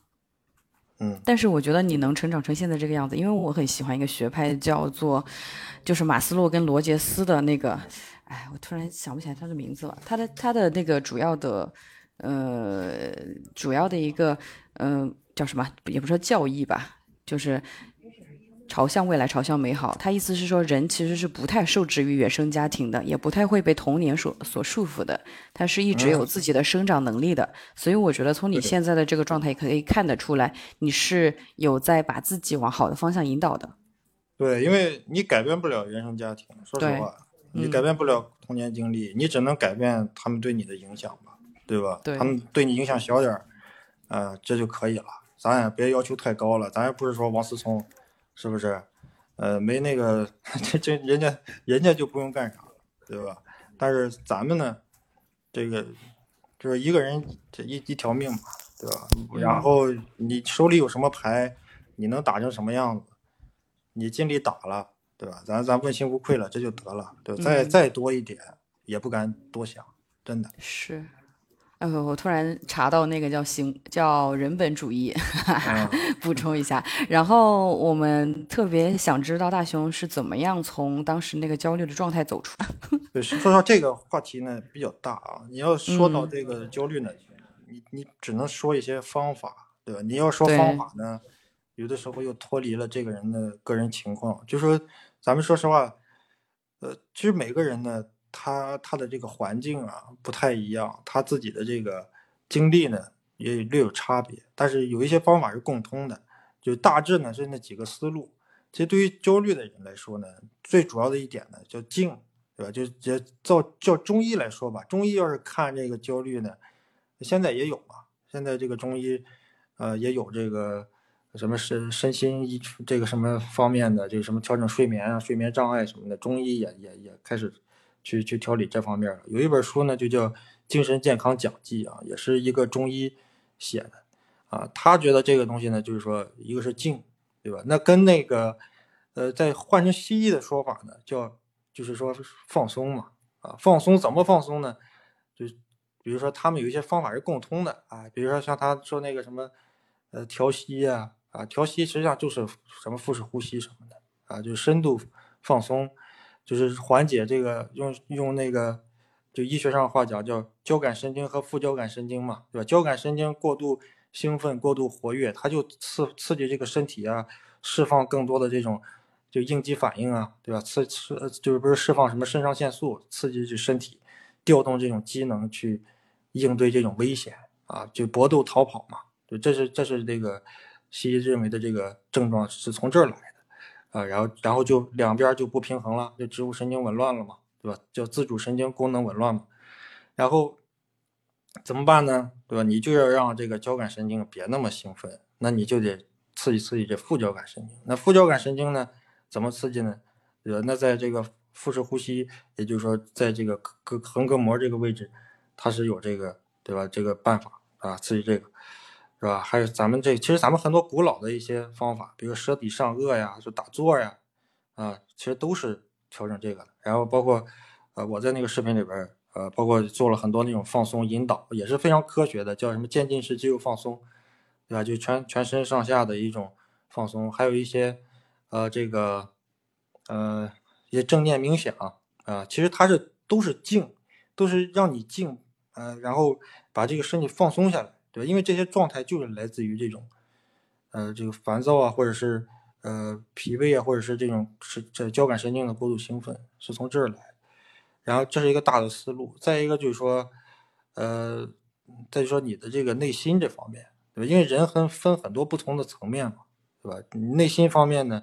但是我觉得你能成长成现在这个样子，因为我很喜欢一个学派，叫做，就是马斯洛跟罗杰斯的那个，哎，我突然想不起来他的名字了。他的他的那个主要的，呃，主要的一个，嗯，叫什么？也不说教义吧，就是。朝向未来，朝向美好。他意思是说，人其实是不太受制于原生家庭的，也不太会被童年所所束缚的。他是一直有自己的生长能力的。所以我觉得，从你现在的这个状态也可以看得出来，你是有在把自己往好的方向引导的。对，因为你改变不了原生家庭，说实话，你改变不了童年经历，你只能改变他们对你的影响吧，对吧？对，他们对你影响小点儿，呃，这就可以了。咱也别要求太高了，咱也不是说王思聪。是不是？呃，没那个，这这人家人家就不用干啥了，对吧？但是咱们呢，这个就是一个人这一一条命嘛，对吧？然后你手里有什么牌，你能打成什么样子，你尽力打了，对吧？咱咱问心无愧了，这就得了，对吧？再再多一点也不敢多想，真的是。呃，我突然查到那个叫行叫人本主义，补充一下。然后我们特别想知道大熊是怎么样从当时那个焦虑的状态走出来。对，说到这个话题呢比较大啊。你要说到这个焦虑呢，你你只能说一些方法，对吧？你要说方法呢，有的时候又脱离了这个人的个人情况。就说咱们说实话，呃，其实每个人呢。他他的这个环境啊不太一样，他自己的这个经历呢也略有差别，但是有一些方法是共通的，就大致呢是那几个思路。其实对于焦虑的人来说呢，最主要的一点呢叫静，对吧？就就照叫中医来说吧，中医要是看这个焦虑呢，现在也有嘛，现在这个中医，呃，也有这个什么身身心医这个什么方面的，就是什么调整睡眠啊、睡眠障碍什么的，中医也也也开始。去去调理这方面了。有一本书呢，就叫《精神健康讲记》啊，也是一个中医写的啊。他觉得这个东西呢，就是说一个是静，对吧？那跟那个呃，再换成西医的说法呢，叫就是说放松嘛啊，放松怎么放松呢？就比如说他们有一些方法是共通的啊，比如说像他说那个什么呃调息呀啊，调息实际上就是什么腹式呼吸什么的啊，就是深度放松。就是缓解这个用用那个，就医学上话讲叫交感神经和副交感神经嘛，对吧？交感神经过度兴奋、过度活跃，它就刺刺激这个身体啊，释放更多的这种就应激反应啊，对吧？刺刺就是不是释放什么肾上腺素，刺激这身体调动这种机能去应对这种危险啊，就搏斗逃跑嘛，就这是这是这个西医认为的这个症状是从这儿来的。啊，然后然后就两边就不平衡了，就植物神经紊乱了嘛，对吧？叫自主神经功能紊乱嘛。然后怎么办呢？对吧？你就要让这个交感神经别那么兴奋，那你就得刺激刺激这副交感神经。那副交感神经呢，怎么刺激呢？对吧？那在这个腹式呼吸，也就是说，在这个膈横膈膜这个位置，它是有这个，对吧？这个办法啊，刺激这个。是吧？还有咱们这，其实咱们很多古老的一些方法，比如舌底上颚呀，就打坐呀，啊，其实都是调整这个的。然后包括，呃，我在那个视频里边，呃，包括做了很多那种放松引导，也是非常科学的，叫什么渐进式肌肉放松，对吧？就全全身上下的一种放松，还有一些，呃，这个，呃，一些正念冥想啊，其实它是都是静，都是让你静，呃，然后把这个身体放松下来。对吧？因为这些状态就是来自于这种，呃，这个烦躁啊，或者是呃疲惫啊，或者是这种是这交感神经的过度兴奋，是从这儿来。然后这是一个大的思路。再一个就是说，呃，再就说你的这个内心这方面，对吧？因为人很分很多不同的层面嘛，对吧？内心方面呢，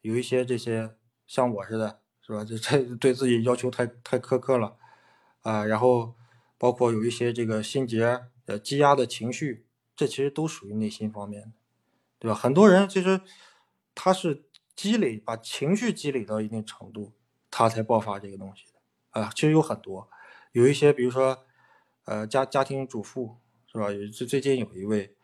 有一些这些像我似的，是吧？这这对自己要求太太苛刻了啊。然后包括有一些这个心结。呃，积压的情绪，这其实都属于内心方面的，对吧？很多人其实他是积累，把情绪积累到一定程度，他才爆发这个东西的啊。其实有很多，有一些，比如说，呃，家家庭主妇是吧？有最最近有一位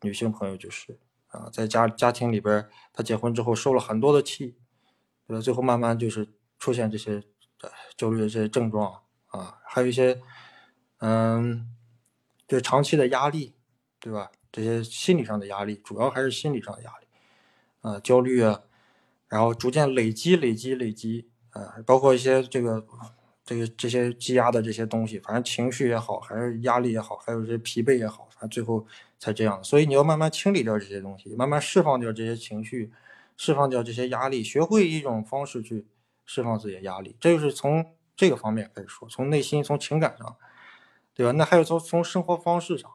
女性朋友就是啊，在家家庭里边，她结婚之后受了很多的气，对吧？最后慢慢就是出现这些焦虑的这些症状啊，还有一些，嗯。就长期的压力，对吧？这些心理上的压力，主要还是心理上的压力，啊，焦虑啊，然后逐渐累积、累积、累积，啊，包括一些这个、这个这些积压的这些东西，反正情绪也好，还是压力也好，还有这些疲惫也好，反正最后才这样。所以你要慢慢清理掉这些东西，慢慢释放掉这些情绪，释放掉这些压力，学会一种方式去释放自己的压力。这就是从这个方面开始说，从内心、从情感上。对吧？那还有从从生活方式上，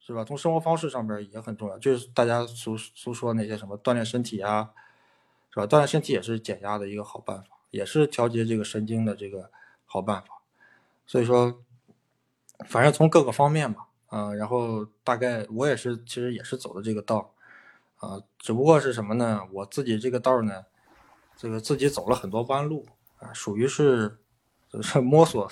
是吧？从生活方式上边也很重要，就是大家俗俗说那些什么锻炼身体啊，是吧？锻炼身体也是减压的一个好办法，也是调节这个神经的这个好办法。所以说，反正从各个方面吧，啊，然后大概我也是，其实也是走的这个道啊，只不过是什么呢？我自己这个道呢，这个自己走了很多弯路啊，属于是是摸索。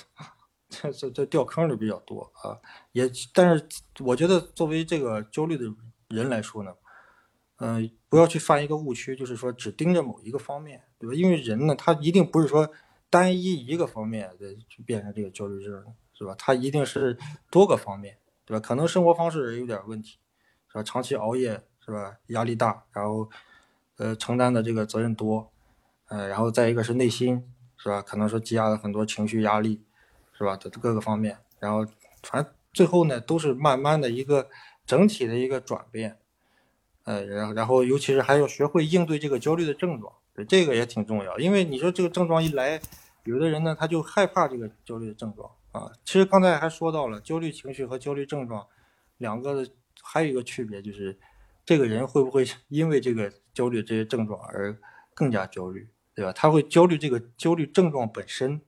这这这掉坑的比较多啊，也但是我觉得作为这个焦虑的人来说呢，嗯，不要去犯一个误区，就是说只盯着某一个方面，对吧？因为人呢，他一定不是说单一一个方面的就变成这个焦虑症，是吧？他一定是多个方面，对吧？可能生活方式有点问题，是吧？长期熬夜，是吧？压力大，然后呃承担的这个责任多，呃，然后再一个是内心，是吧？可能说积压了很多情绪压力。是吧？的各个方面，然后反正最后呢，都是慢慢的一个整体的一个转变，呃，然后然后尤其是还要学会应对这个焦虑的症状，这个也挺重要。因为你说这个症状一来，有的人呢他就害怕这个焦虑的症状啊。其实刚才还说到了，焦虑情绪和焦虑症状两个的还有一个区别就是，这个人会不会因为这个焦虑这些症状而更加焦虑，对吧？他会焦虑这个焦虑症状本身。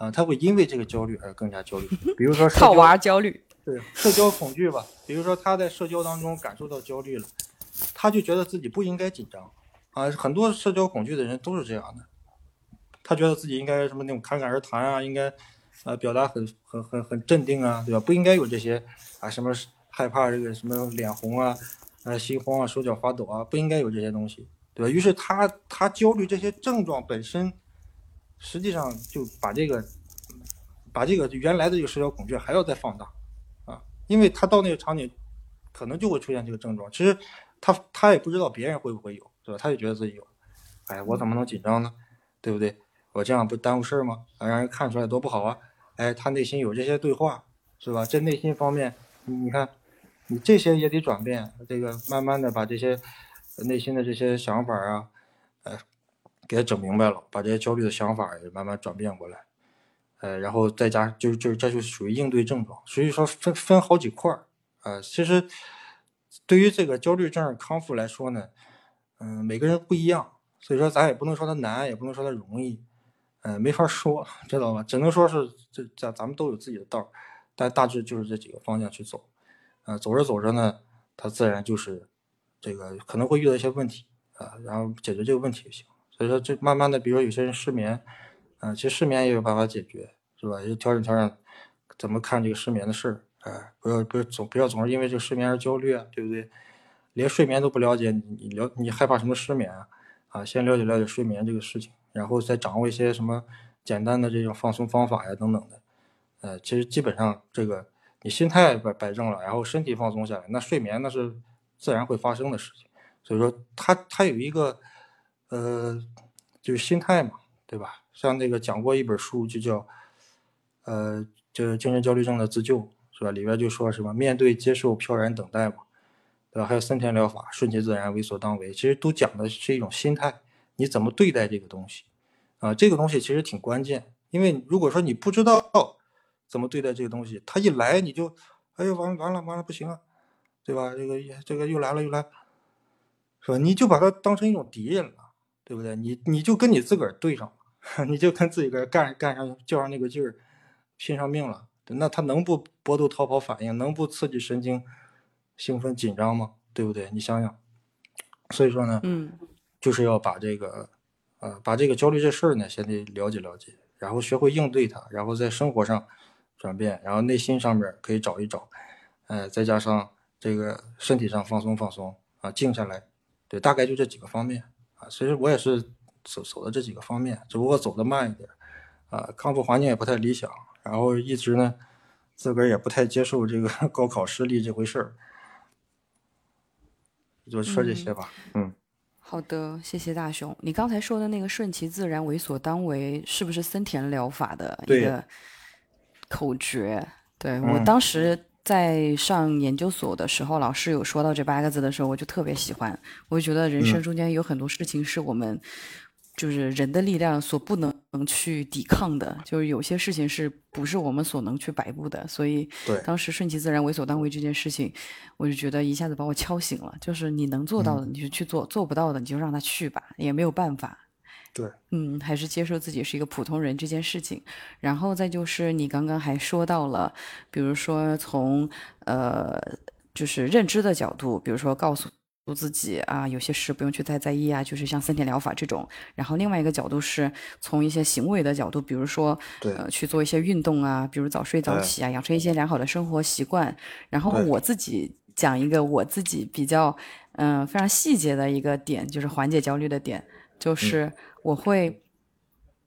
啊，他会因为这个焦虑而更加焦虑。比如说，套娃焦虑，对社交恐惧吧。比如说，他在社交当中感受到焦虑了，他就觉得自己不应该紧张。啊，很多社交恐惧的人都是这样的，他觉得自己应该什么那种侃侃而谈啊，应该呃，表达很很很很镇定啊，对吧？不应该有这些啊，什么害怕这个什么脸红啊，呃，心慌啊，手脚发抖啊，不应该有这些东西，对吧？于是他他焦虑这些症状本身，实际上就把这个把这个原来的这个社交恐惧还要再放大啊，因为他到那个场景，可能就会出现这个症状。其实他他也不知道别人会不会有，对吧？他就觉得自己有，哎，我怎么能紧张呢？对不对？我这样不耽误事儿吗？让人看出来多不好啊！哎，他内心有这些对话，是吧？这内心方面，你看，你这些也得转变。这个慢慢的把这些内心的这些想法啊，给他整明白了，把这些焦虑的想法也慢慢转变过来，呃，然后再加，就就这就属于应对症状。所以说分分好几块儿啊。其实对于这个焦虑症康复来说呢，嗯，每个人不一样，所以说咱也不能说它难，也不能说它容易。呃，没法说，知道吧？只能说是这咱咱们都有自己的道儿，但大致就是这几个方向去走。呃，走着走着呢，它自然就是这个可能会遇到一些问题啊，然后解决这个问题就行。所以说，这慢慢的，比如说有些人失眠，啊，其实失眠也有办法解决，是吧？也调整调整怎么看这个失眠的事儿，哎，不要不要总不要总是因为这个失眠而焦虑啊，对不对？连睡眠都不了解，你你了你害怕什么失眠啊？啊，先了解了解睡眠这个事情。然后再掌握一些什么简单的这种放松方法呀，等等的，呃，其实基本上这个你心态摆摆正了，然后身体放松下来，那睡眠那是自然会发生的事情。所以说，它它有一个呃，就是心态嘛，对吧？像那个讲过一本书，就叫呃，就是精神焦虑症的自救，是吧？里边就说什么面对、接受、飘然、等待嘛，对吧？还有森田疗法，顺其自然、为所当为，其实都讲的是一种心态。你怎么对待这个东西啊？这个东西其实挺关键，因为如果说你不知道怎么对待这个东西，他一来你就，哎呦完完了完了不行啊，对吧？这个这个又来了又来，是吧？你就把它当成一种敌人了，对不对？你你就跟你自个儿对上了，你就跟自己个儿干干上较上那个劲儿，拼上命了，那他能不搏斗逃跑反应，能不刺激神经兴奋紧张吗？对不对？你想想，所以说呢，嗯。就是要把这个，呃，把这个焦虑这事儿呢，先得了解了解，然后学会应对它，然后在生活上转变，然后内心上面可以找一找，呃，再加上这个身体上放松放松啊，静下来，对，大概就这几个方面啊。其实我也是走走的这几个方面，只不过走的慢一点，啊，康复环境也不太理想，然后一直呢，自个儿也不太接受这个 高考失利这回事儿，就说这些吧，嗯。好的，谢谢大雄。你刚才说的那个“顺其自然，为所当为”，是不是森田疗法的一个口诀？对我当时在上研究所的时候，老师有说到这八个字的时候，我就特别喜欢。我就觉得人生中间有很多事情是我们。就是人的力量所不能去抵抗的，就是有些事情是不是我们所能去摆布的，所以当时顺其自然、为所当为这件事情，我就觉得一下子把我敲醒了。就是你能做到的，你就去做；做不到的，你就让他去吧，也没有办法。对，嗯，还是接受自己是一个普通人这件事情。然后再就是你刚刚还说到了，比如说从呃，就是认知的角度，比如说告诉。自己啊，有些事不用去太在意啊，就是像森田疗法这种。然后另外一个角度是从一些行为的角度，比如说呃去做一些运动啊，比如早睡早起啊，养成一些良好的生活习惯。然后我自己讲一个我自己比较嗯非常细节的一个点，就是缓解焦虑的点，就是我会。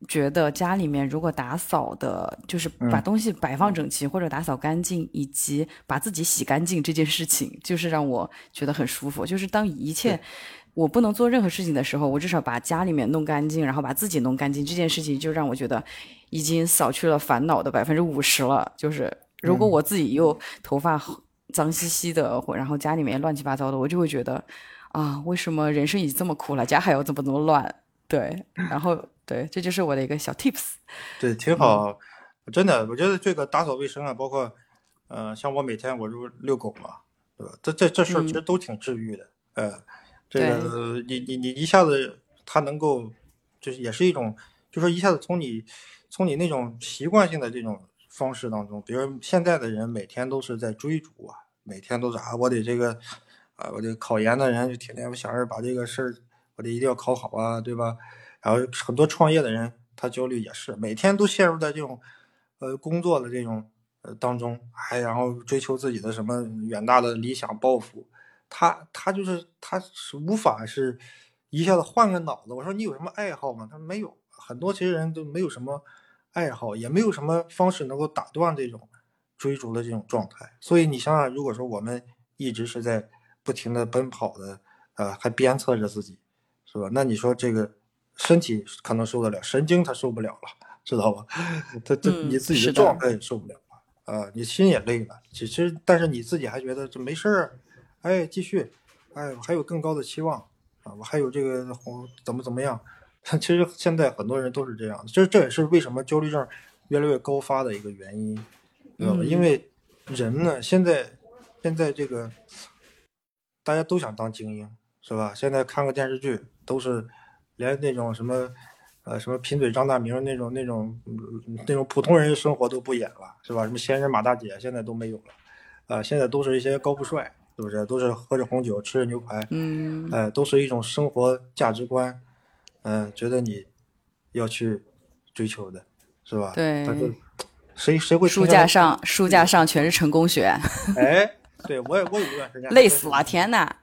觉得家里面如果打扫的，就是把东西摆放整齐或者打扫干净，以及把自己洗干净这件事情，就是让我觉得很舒服。就是当一切我不能做任何事情的时候，我至少把家里面弄干净，然后把自己弄干净，这件事情就让我觉得已经扫去了烦恼的百分之五十了。就是如果我自己又头发脏兮兮的，然后家里面乱七八糟的，我就会觉得啊，为什么人生已经这么苦了，家还要这么这么乱？对，然后。对，这就是我的一个小 tips。对，挺好，真的，我觉得这个打扫卫生啊，包括，呃，像我每天我就遛狗嘛，对吧？这这这事儿其实都挺治愈的，呃，这个你你你一下子它能够，就是也是一种，就说一下子从你从你那种习惯性的这种方式当中，比如现在的人每天都是在追逐啊，每天都是啊，我得这个啊，我这考研的人就天天想着把这个事儿，我得一定要考好啊，对吧？然后很多创业的人，他焦虑也是每天都陷入在这种，呃工作的这种呃当中，还然后追求自己的什么远大的理想抱负，他他就是他是无法是一下子换个脑子。我说你有什么爱好吗？他没有，很多其实人都没有什么爱好，也没有什么方式能够打断这种追逐的这种状态。所以你想想，如果说我们一直是在不停的奔跑的，呃，还鞭策着自己，是吧？那你说这个。身体可能受得了，神经他受不了了，知道吧？他这你自己的状态也受不了了啊！你心也累了。其实，但是你自己还觉得这没事儿，哎，继续，哎，还有更高的期望啊！我还有这个怎么怎么样？其实现在很多人都是这样，这这也是为什么焦虑症越来越高发的一个原因，知道吧？因为人呢，现在现在这个大家都想当精英，是吧？现在看个电视剧都是。连那种什么，呃，什么贫嘴张大明那种那种那种普通人生活都不演了，是吧？什么闲人马大姐现在都没有了，啊，现在都是一些高富帅，是不是？都是喝着红酒，吃着牛排，嗯，哎，都是一种生活价值观，嗯，觉得你要去追求的，是吧？对。但是谁谁会？书架上书架上全是成功学。哎，对我也我有一段时间累死了，天呐。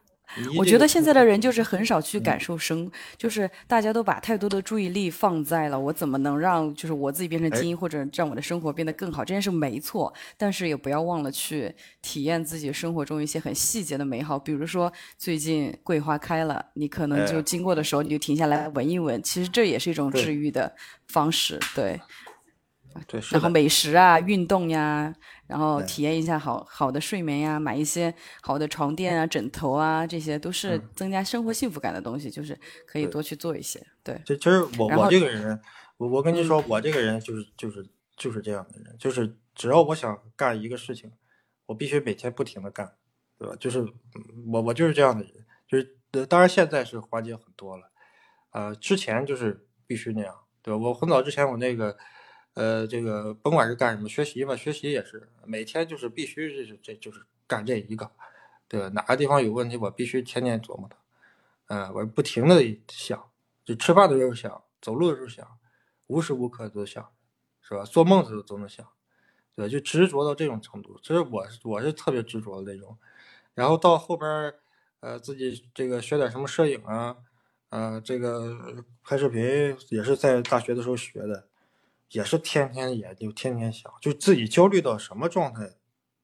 我觉得现在的人就是很少去感受生，就是大家都把太多的注意力放在了我怎么能让就是我自己变成精英，或者让我的生活变得更好。这件事没错，但是也不要忘了去体验自己生活中一些很细节的美好。比如说最近桂花开了，你可能就经过的时候你就停下来闻一闻，其实这也是一种治愈的方式。对。对，然后美食啊，运动呀，然后体验一下好好的睡眠呀，买一些好的床垫啊、枕头啊，这些都是增加生活幸福感的东西，就是可以多去做一些。对，其实我我这个人，我我跟你说，我这个人就是就是就是这样的人，就是只要我想干一个事情，我必须每天不停的干，对吧？就是我我就是这样的人，就是当然现在是缓解很多了，呃，之前就是必须那样，对吧？我很早之前我那个。呃，这个甭管是干什么，学习嘛，学习也是每天就是必须这是这就是干这一个，对吧？哪个地方有问题，我必须天天琢磨它，嗯，我不停的想，就吃饭的时候想，走路的时候想，无时无刻都想，是吧？做梦的时候都能想，对，就执着到这种程度。其实我我是特别执着的那种，然后到后边呃，自己这个学点什么摄影啊，呃，这个拍视频也是在大学的时候学的。也是天天也就天天想，就自己焦虑到什么状态，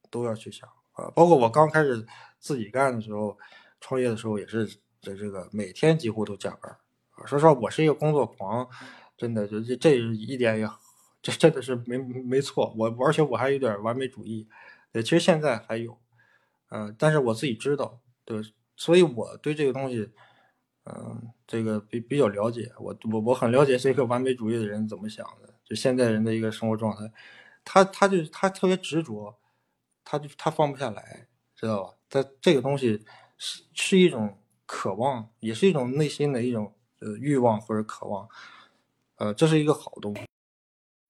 都要去想啊。包括我刚开始自己干的时候，创业的时候也是这这个每天几乎都加班啊。说实话，我是一个工作狂，真的就这这一点也这真的是没没错。我而且我还有点完美主义，对，其实现在还有，嗯，但是我自己知道，对，所以我对这个东西，嗯，这个比比较了解。我我我很了解这个完美主义的人怎么想的。就现在人的一个生活状态，他他就他特别执着，他就他放不下来，知道吧？他这个东西是是一种渴望，也是一种内心的一种呃欲望或者渴望，呃，这是一个好东西。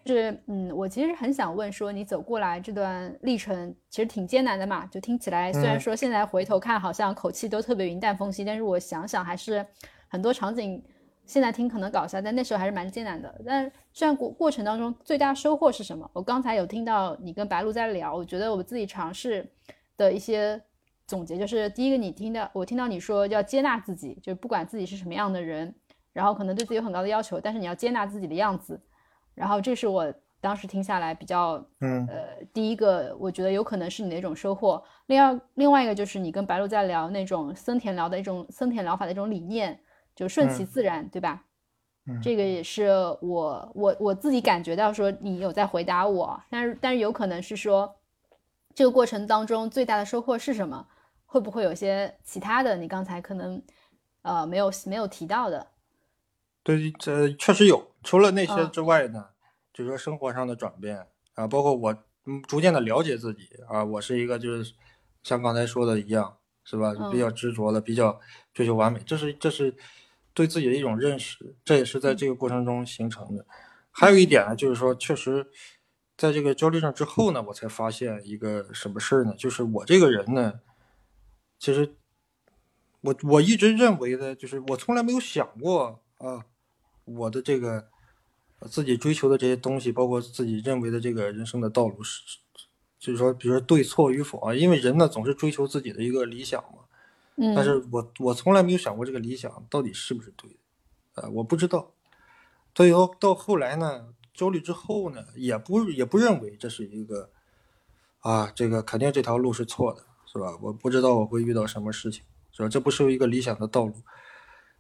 是嗯，我其实很想问说，你走过来这段历程其实挺艰难的嘛？就听起来虽然说现在回头看好像口气都特别云淡风轻，但是我想想还是很多场景。现在听可能搞笑，但那时候还是蛮艰难的。但这样过过程当中最大收获是什么？我刚才有听到你跟白鹿在聊，我觉得我自己尝试的一些总结就是：第一个，你听到我听到你说要接纳自己，就是不管自己是什么样的人，然后可能对自己有很高的要求，但是你要接纳自己的样子。然后这是我当时听下来比较，嗯，呃，第一个我觉得有可能是你的一种收获。另外另外一个就是你跟白鹿在聊那种森田疗的一种森田疗法的一种理念。就顺其自然，对吧？嗯，这个也是我我我自己感觉到说你有在回答我，但是但是有可能是说这个过程当中最大的收获是什么？会不会有些其他的？你刚才可能呃没有没有提到的？对，这确实有。除了那些之外呢，就是说生活上的转变啊，包括我嗯逐渐的了解自己啊，我是一个就是像刚才说的一样，是吧？比较执着的，比较追求完美，这是这是。对自己的一种认识，这也是在这个过程中形成的。还有一点呢，就是说，确实，在这个焦虑症之后呢，我才发现一个什么事儿呢？就是我这个人呢，其实我我一直认为的，就是我从来没有想过啊，我的这个自己追求的这些东西，包括自己认为的这个人生的道路是，就是说，比如说对错与否啊，因为人呢总是追求自己的一个理想嘛。但是我我从来没有想过这个理想到底是不是对的，呃，我不知道。所以到到后来呢，焦虑之后呢，也不也不认为这是一个，啊，这个肯定这条路是错的，是吧？我不知道我会遇到什么事情，是吧？这不是一个理想的道路。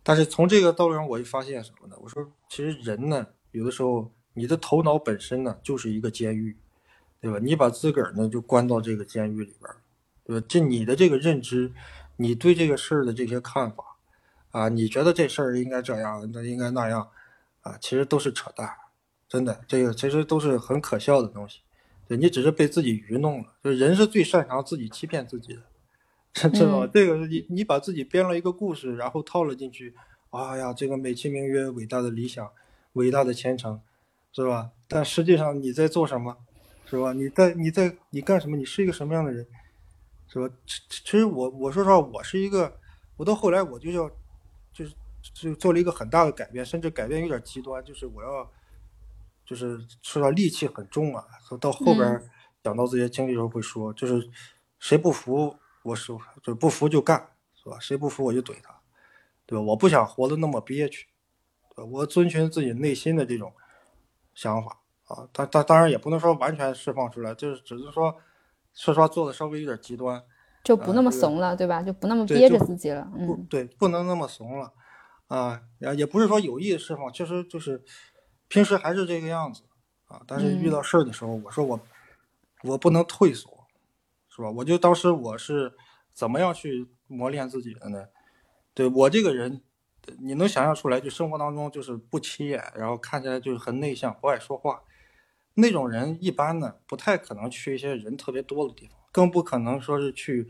但是从这个道路上，我就发现什么呢？我说，其实人呢，有的时候你的头脑本身呢，就是一个监狱，对吧？你把自个儿呢就关到这个监狱里边，对吧？这你的这个认知，你对这个事儿的这些看法，啊，你觉得这事儿应该这样，那应该那样。啊，其实都是扯淡，真的，这个其实都是很可笑的东西。对你只是被自己愚弄了，就是人是最擅长自己欺骗自己的，知道吗？这个你你把自己编了一个故事，然后套了进去，哎呀，这个美其名曰伟大的理想，伟大的前程，是吧？但实际上你在做什么，是吧？你在你在你干什么？你是一个什么样的人，是吧？其其实我我说实话，我是一个，我到后来我就要，就是。就做了一个很大的改变，甚至改变有点极端，就是我要，就是说到戾气很重啊。到后边讲到这些经历时候会说，就是谁不服我说，就不服就干，是吧？谁不服我就怼他，对吧？我不想活得那么憋屈，我遵循自己内心的这种想法啊。当当当然也不能说完全释放出来，就是只是说，说实话做的稍微有点极端，就不那么怂了，对吧？就不那么憋着自己了，嗯，对，不能那么怂了。啊，也也不是说有意的释放，其实就是平时还是这个样子啊。但是遇到事儿的时候，我说我我不能退缩，是吧？我就当时我是怎么样去磨练自己的呢？对我这个人，你能想象出来，就生活当中就是不起眼，然后看起来就是很内向，不爱说话那种人，一般呢不太可能去一些人特别多的地方，更不可能说是去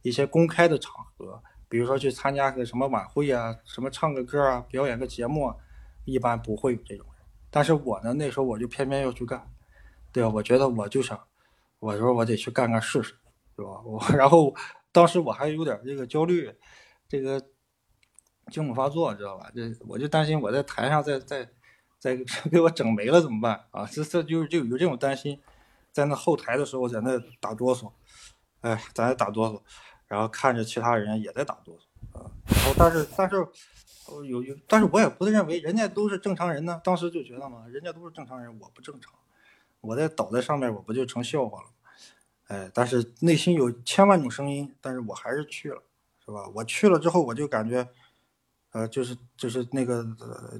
一些公开的场合。比如说去参加个什么晚会啊，什么唱个歌啊，表演个节目，啊，一般不会有这种人。但是我呢，那时候我就偏偏要去干，对吧？我觉得我就想，我说我得去干干试试，对吧？我 然后当时我还有点这个焦虑，这个惊恐发作，知道吧？这我就担心我在台上在在再 给我整没了怎么办啊？这这就就有这种担心，在那后台的时候在那打哆嗦，哎，在那打哆嗦。然后看着其他人也在打哆嗦啊，然后但是但是，有有，但是我也不认为人家都是正常人呢。当时就觉得嘛，人家都是正常人，我不正常，我在倒在上面，我不就成笑话了吗？哎，但是内心有千万种声音，但是我还是去了，是吧？我去了之后，我就感觉，呃，就是就是那个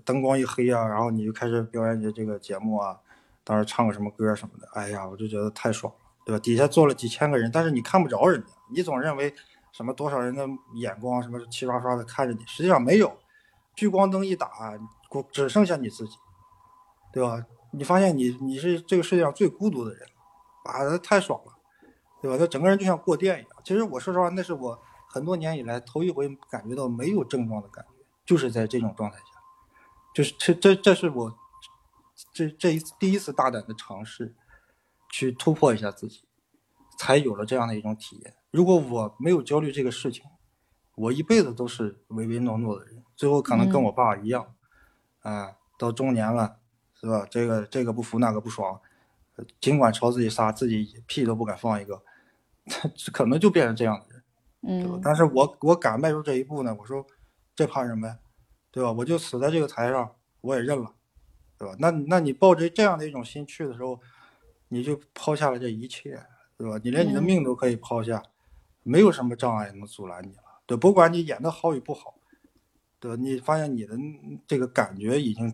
灯光一黑啊，然后你就开始表演你的这个节目啊，当时唱个什么歌什么的，哎呀，我就觉得太爽了，对吧？底下坐了几千个人，但是你看不着人家。你总认为什么多少人的眼光什么齐刷刷的看着你，实际上没有，聚光灯一打，只剩下你自己，对吧？你发现你你是这个世界上最孤独的人，啊，太爽了，对吧？他整个人就像过电一样。其实我说实话，那是我很多年以来头一回感觉到没有症状的感觉，就是在这种状态下，就是这这这是我这这一次第一次大胆的尝试，去突破一下自己，才有了这样的一种体验。如果我没有焦虑这个事情，我一辈子都是唯唯诺诺的人，最后可能跟我爸一样，啊，到中年了，是吧？这个这个不服那个不爽，尽管朝自己撒，自己屁都不敢放一个，可能就变成这样的人，嗯。但是我我敢迈出这一步呢，我说这怕什么呀，对吧？我就死在这个台上，我也认了，对吧？那那你抱着这样的一种心去的时候，你就抛下了这一切，对吧？你连你的命都可以抛下。没有什么障碍能阻拦你了，对，不管你演的好与不好，对吧？你发现你的这个感觉已经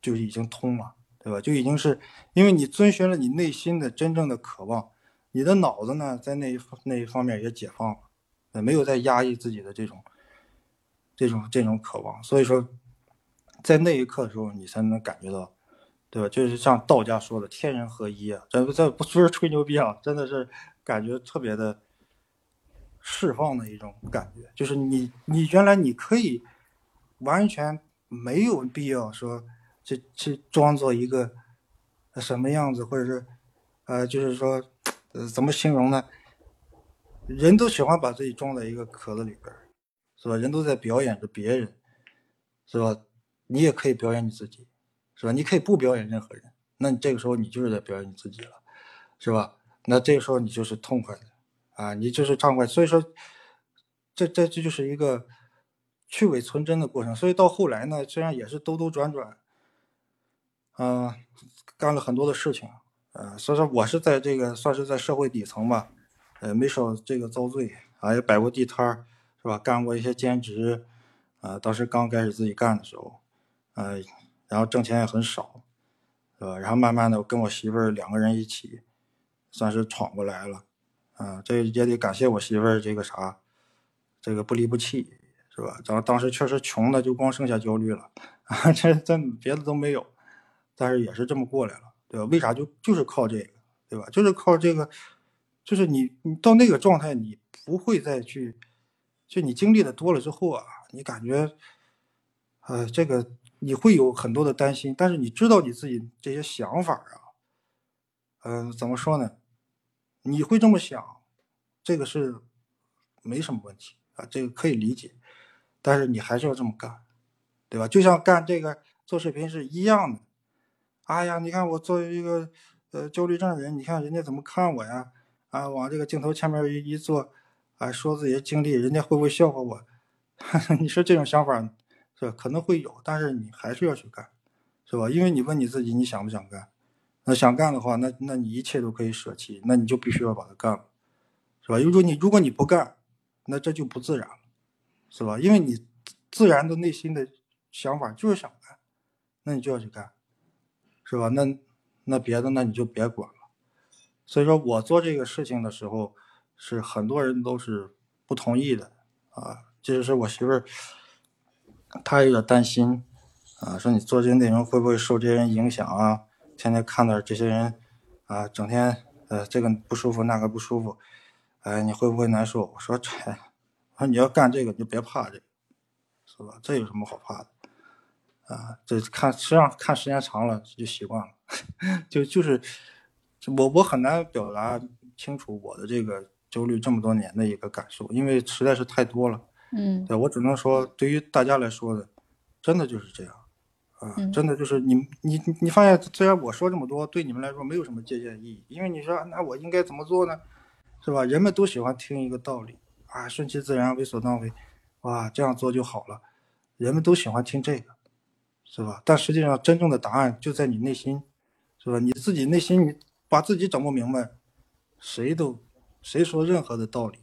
就已经通了，对吧？就已经是因为你遵循了你内心的真正的渴望，你的脑子呢在那一那一方面也解放了，没有再压抑自己的这种这种这种渴望，所以说在那一刻的时候，你才能感觉到，对吧？就是像道家说的天人合一啊，这这不是吹牛逼啊，真的是感觉特别的。释放的一种感觉，就是你，你原来你可以完全没有必要说去去装作一个什么样子，或者是呃，就是说呃，怎么形容呢？人都喜欢把自己装在一个壳子里边，是吧？人都在表演着别人，是吧？你也可以表演你自己，是吧？你可以不表演任何人，那你这个时候你就是在表演你自己了，是吧？那这个时候你就是痛快的啊，你就是畅快。所以说，这这这就是一个去伪存真的过程。所以到后来呢，虽然也是兜兜转转，嗯，干了很多的事情，呃，所以说我是在这个算是在社会底层吧，呃，没少这个遭罪，啊，也摆过地摊儿，是吧？干过一些兼职，啊，当时刚开始自己干的时候，呃，然后挣钱也很少，是吧？然后慢慢的跟我媳妇儿两个人一起。算是闯过来了，啊，这也得感谢我媳妇儿这个啥，这个不离不弃，是吧？然后当时确实穷的就光剩下焦虑了，啊，这这别的都没有，但是也是这么过来了，对吧？为啥就就是靠这个，对吧？就是靠这个，就是你你到那个状态，你不会再去，就你经历的多了之后啊，你感觉，呃，这个你会有很多的担心，但是你知道你自己这些想法啊，嗯，怎么说呢？你会这么想，这个是没什么问题啊，这个可以理解，但是你还是要这么干，对吧？就像干这个做视频是一样的。哎呀，你看我作为一个呃焦虑症的人，你看人家怎么看我呀？啊，往这个镜头前面一一坐，啊，说自己的经历，人家会不会笑话我？你说这种想法是吧？可能会有，但是你还是要去干，是吧？因为你问你自己，你想不想干？那想干的话，那那你一切都可以舍弃，那你就必须要把它干了，是吧？如果你如果你不干，那这就不自然了，是吧？因为你自然的内心的想法就是想干，那你就要去干，是吧？那那别的那你就别管了。所以说我做这个事情的时候，是很多人都是不同意的啊，就是我媳妇儿，她有点担心啊，说你做这些内容会不会受这些人影响啊？天天看到这些人，啊，整天呃这个不舒服那个不舒服，哎，你会不会难受？我说这，说你要干这个你就别怕这个，是吧？这有什么好怕的？啊，这看实际上看时间长了就习惯了，就就是我我很难表达清楚我的这个焦虑这么多年的一个感受，因为实在是太多了。嗯，对我只能说，对于大家来说的，真的就是这样。啊，真的就是你你你发现，虽然我说这么多，对你们来说没有什么借鉴意义，因为你说那我应该怎么做呢？是吧？人们都喜欢听一个道理啊，顺其自然，为所当为，哇，这样做就好了，人们都喜欢听这个，是吧？但实际上，真正的答案就在你内心，是吧？你自己内心，你把自己整不明白，谁都谁说任何的道理，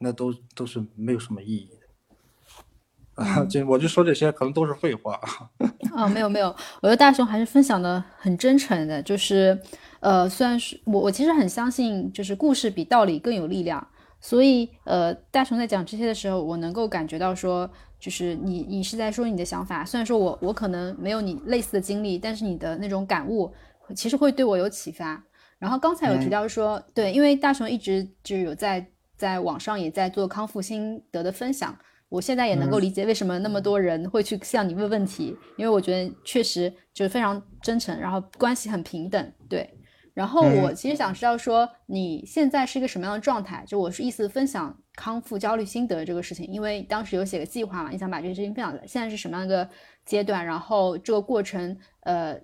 那都都是没有什么意义的。啊，这我就说这些，可能都是废话。啊，没有没有，我觉得大雄还是分享的很真诚的，就是，呃，虽然是我我其实很相信，就是故事比道理更有力量，所以呃，大雄在讲这些的时候，我能够感觉到说，就是你你是在说你的想法，虽然说我我可能没有你类似的经历，但是你的那种感悟其实会对我有启发。然后刚才有提到说，对，因为大雄一直就有在在网上也在做康复心得的分享。我现在也能够理解为什么那么多人会去向你问问题，因为我觉得确实就是非常真诚，然后关系很平等，对。然后我其实想知道说你现在是一个什么样的状态？就我是意思分享康复焦虑心得这个事情，因为当时有写个计划嘛，你想把这个事情分享来。现在是什么样一个阶段？然后这个过程，呃，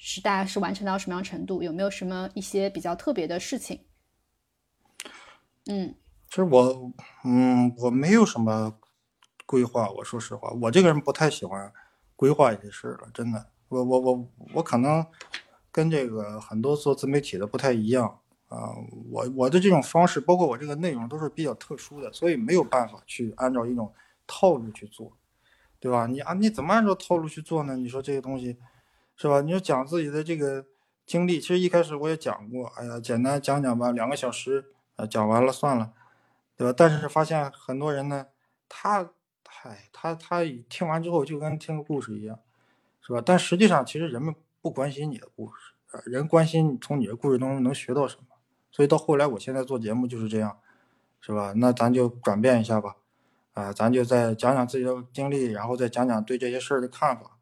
是大概是完成到什么样程度？有没有什么一些比较特别的事情？嗯，其实我，嗯，我没有什么。规划，我说实话，我这个人不太喜欢规划一些事了，真的。我我我我可能跟这个很多做自媒体的不太一样啊。我我的这种方式，包括我这个内容都是比较特殊的，所以没有办法去按照一种套路去做，对吧？你啊，你怎么按照套路去做呢？你说这些东西是吧？你要讲自己的这个经历，其实一开始我也讲过，哎呀，简单讲讲吧，两个小时啊，讲完了算了，对吧？但是发现很多人呢，他。嗨，他他听完之后就跟听个故事一样，是吧？但实际上，其实人们不关心你的故事，人关心从你的故事当中能学到什么。所以到后来，我现在做节目就是这样，是吧？那咱就转变一下吧，啊，咱就再讲讲自己的经历，然后再讲讲对这些事儿的看法，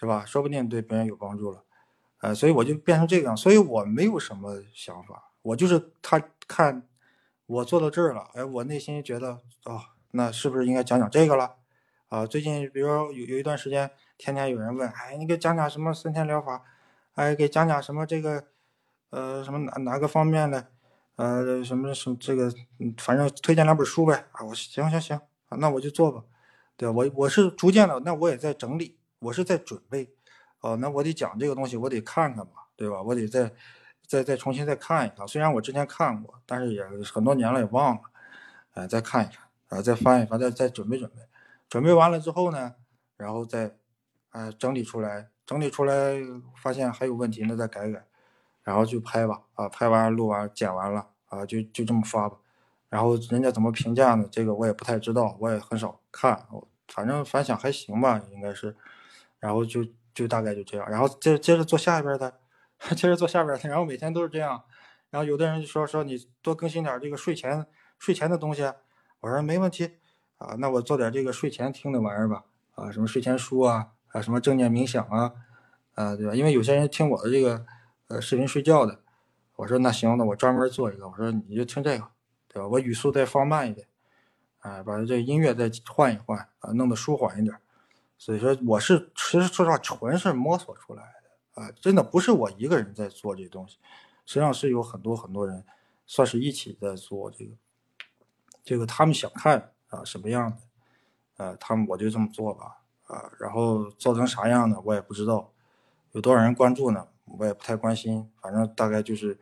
是吧？说不定对别人有帮助了，呃，所以我就变成这个样。所以我没有什么想法，我就是他看我做到这儿了，哎，我内心觉得哦。那是不是应该讲讲这个了？啊，最近比如有有一段时间，天天有人问，哎，你给讲讲什么森田疗法，哎，给讲讲什么这个，呃，什么哪哪个方面的，呃，什么什么这个，反正推荐两本书呗。啊，我行行行啊，那我就做吧。对我我是逐渐的，那我也在整理，我是在准备。哦，那我得讲这个东西，我得看看吧，对吧？我得再再再重新再看一看。虽然我之前看过，但是也很多年了，也忘了。哎，再看一看，啊，再翻一翻，再再准备准备。准备完了之后呢，然后再，呃，整理出来，整理出来发现还有问题，那再改改，然后就拍吧，啊，拍完录完剪完了，啊，就就这么发吧。然后人家怎么评价呢？这个我也不太知道，我也很少看，反正反响还行吧，应该是。然后就就大概就这样，然后接接着做下边的，接着做下边的，然后每天都是这样。然后有的人就说说你多更新点这个睡前睡前的东西，我说没问题。啊，那我做点这个睡前听的玩意儿吧，啊，什么睡前书啊，啊，什么正念冥想啊，啊，对吧？因为有些人听我的这个呃视频睡觉的，我说那行，那我专门做一个，我说你就听这个，对吧？我语速再放慢一点，啊，把这音乐再换一换，啊，弄得舒缓一点。所以说我是其实说实话，纯是摸索出来的，啊，真的不是我一个人在做这东西，实际上是有很多很多人，算是一起在做这个，这个他们想看。啊，什么样的？呃，他们我就这么做吧，啊，然后做成啥样的我也不知道，有多少人关注呢？我也不太关心，反正大概就是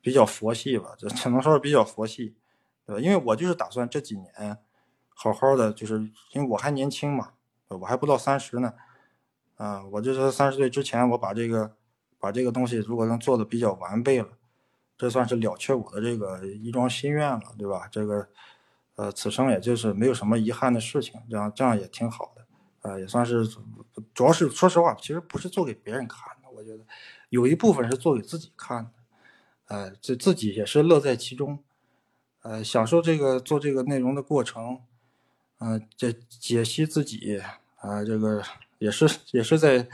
比较佛系吧，这只能说是比较佛系，对吧？因为我就是打算这几年好好的，就是因为我还年轻嘛，我还不到三十呢，啊，我就是三十岁之前我把这个把这个东西如果能做的比较完备了，这算是了却我的这个一桩心愿了，对吧？这个。呃，此生也就是没有什么遗憾的事情，这样这样也挺好的，呃，也算是，主要是说实话，其实不是做给别人看的，我觉得有一部分是做给自己看的，呃，这自己也是乐在其中，呃，享受这个做这个内容的过程，嗯，这解析自己，啊，这个也是也是在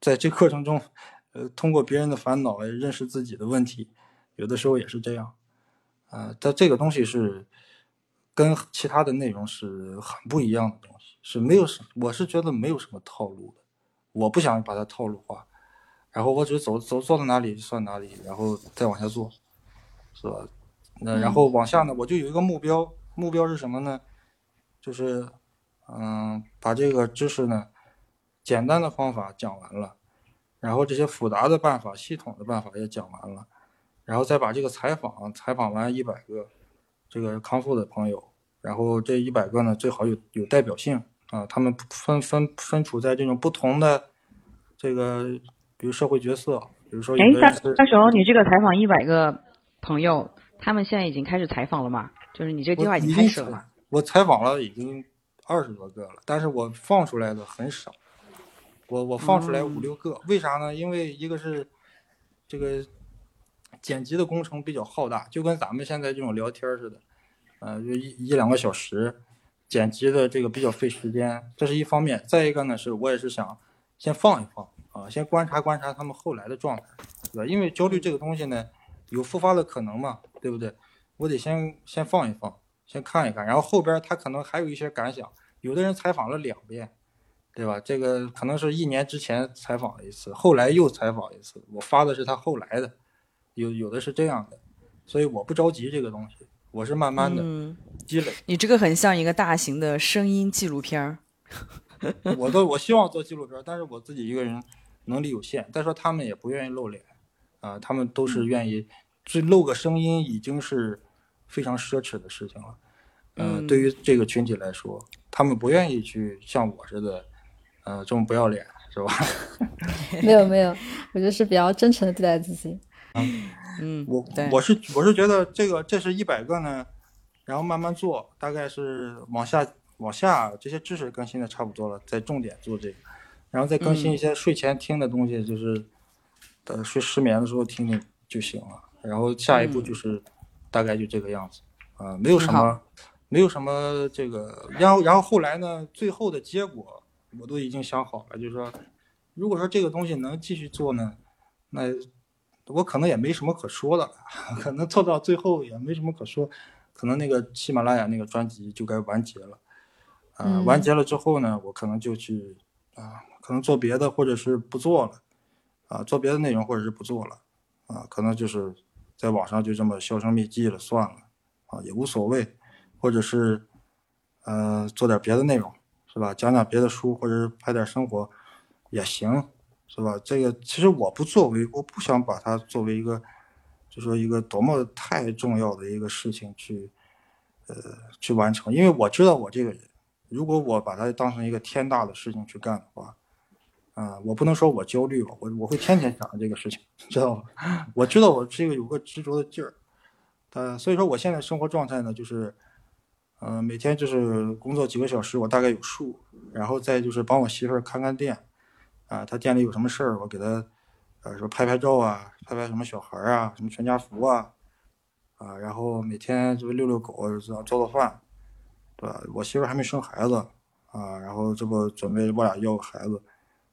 在这课程中，呃，通过别人的烦恼来认识自己的问题，有的时候也是这样，啊，但这个东西是。跟其他的内容是很不一样的东西，是没有什，我是觉得没有什么套路的，我不想把它套路化，然后我只走走做到哪里算哪里，然后再往下做，是吧？那然后往下呢，我就有一个目标，目标是什么呢？就是，嗯，把这个知识呢，简单的方法讲完了，然后这些复杂的办法、系统的办法也讲完了，然后再把这个采访采访完一百个。这个康复的朋友，然后这一百个呢，最好有有代表性啊，他们分分分处在这种不同的这个，比如社会角色，比如说。哎，大大熊，你这个采访一百个朋友，他们现在已经开始采访了吗？就是你这个计划已经开始了。我采访了已经二十多个了，但是我放出来的很少。我我放出来五六个，为啥呢？因为一个是这个。剪辑的工程比较浩大，就跟咱们现在这种聊天似的，呃，就一一两个小时，剪辑的这个比较费时间，这是一方面。再一个呢，是我也是想先放一放啊，先观察观察他们后来的状态，对吧？因为焦虑这个东西呢，有复发的可能嘛，对不对？我得先先放一放，先看一看，然后后边他可能还有一些感想。有的人采访了两遍，对吧？这个可能是一年之前采访了一次，后来又采访一次，我发的是他后来的。有有的是这样的，所以我不着急这个东西，我是慢慢的积累。你这个很像一个大型的声音纪录片儿。我都我希望做纪录片，但是我自己一个人能力有限。再说他们也不愿意露脸，啊，他们都是愿意，这露个声音已经是非常奢侈的事情了。嗯，对于这个群体来说，他们不愿意去像我似的，呃，这么不要脸，是吧？没有没有，我就是比较真诚的对待自己。嗯，我我是我是觉得这个这是一百个呢，然后慢慢做，大概是往下往下这些知识更新的差不多了，再重点做这个，然后再更新一些睡前听的东西，就是呃睡失眠的时候听听就行了。然后下一步就是大概就这个样子啊，没有什么没有什么这个，然后然后后来呢，最后的结果我都已经想好了，就是说，如果说这个东西能继续做呢，那。我可能也没什么可说的了，可能做到最后也没什么可说，可能那个喜马拉雅那个专辑就该完结了，啊，完结了之后呢，我可能就去啊，可能做别的，或者是不做了，啊，做别的内容，或者是不做了，啊，可能就是在网上就这么销声匿迹了，算了，啊，也无所谓，或者是呃，做点别的内容，是吧？讲讲别的书，或者是拍点生活也行，是吧？这个其实我不作为，我不想把它作为一个，就说一个多么太重要的一个事情去。呃，去完成，因为我知道我这个人，如果我把它当成一个天大的事情去干的话，啊，我不能说我焦虑吧，我我会天天想着这个事情，知道吧？我知道我这个有个执着的劲儿，呃，所以说我现在生活状态呢，就是，嗯，每天就是工作几个小时，我大概有数，然后再就是帮我媳妇儿看看店，啊，她店里有什么事儿，我给她，呃，说拍拍照啊，拍拍什么小孩啊，什么全家福啊。啊，然后每天就遛遛狗，这做做饭，对吧？我媳妇儿还没生孩子啊，然后这不准备我俩要个孩子，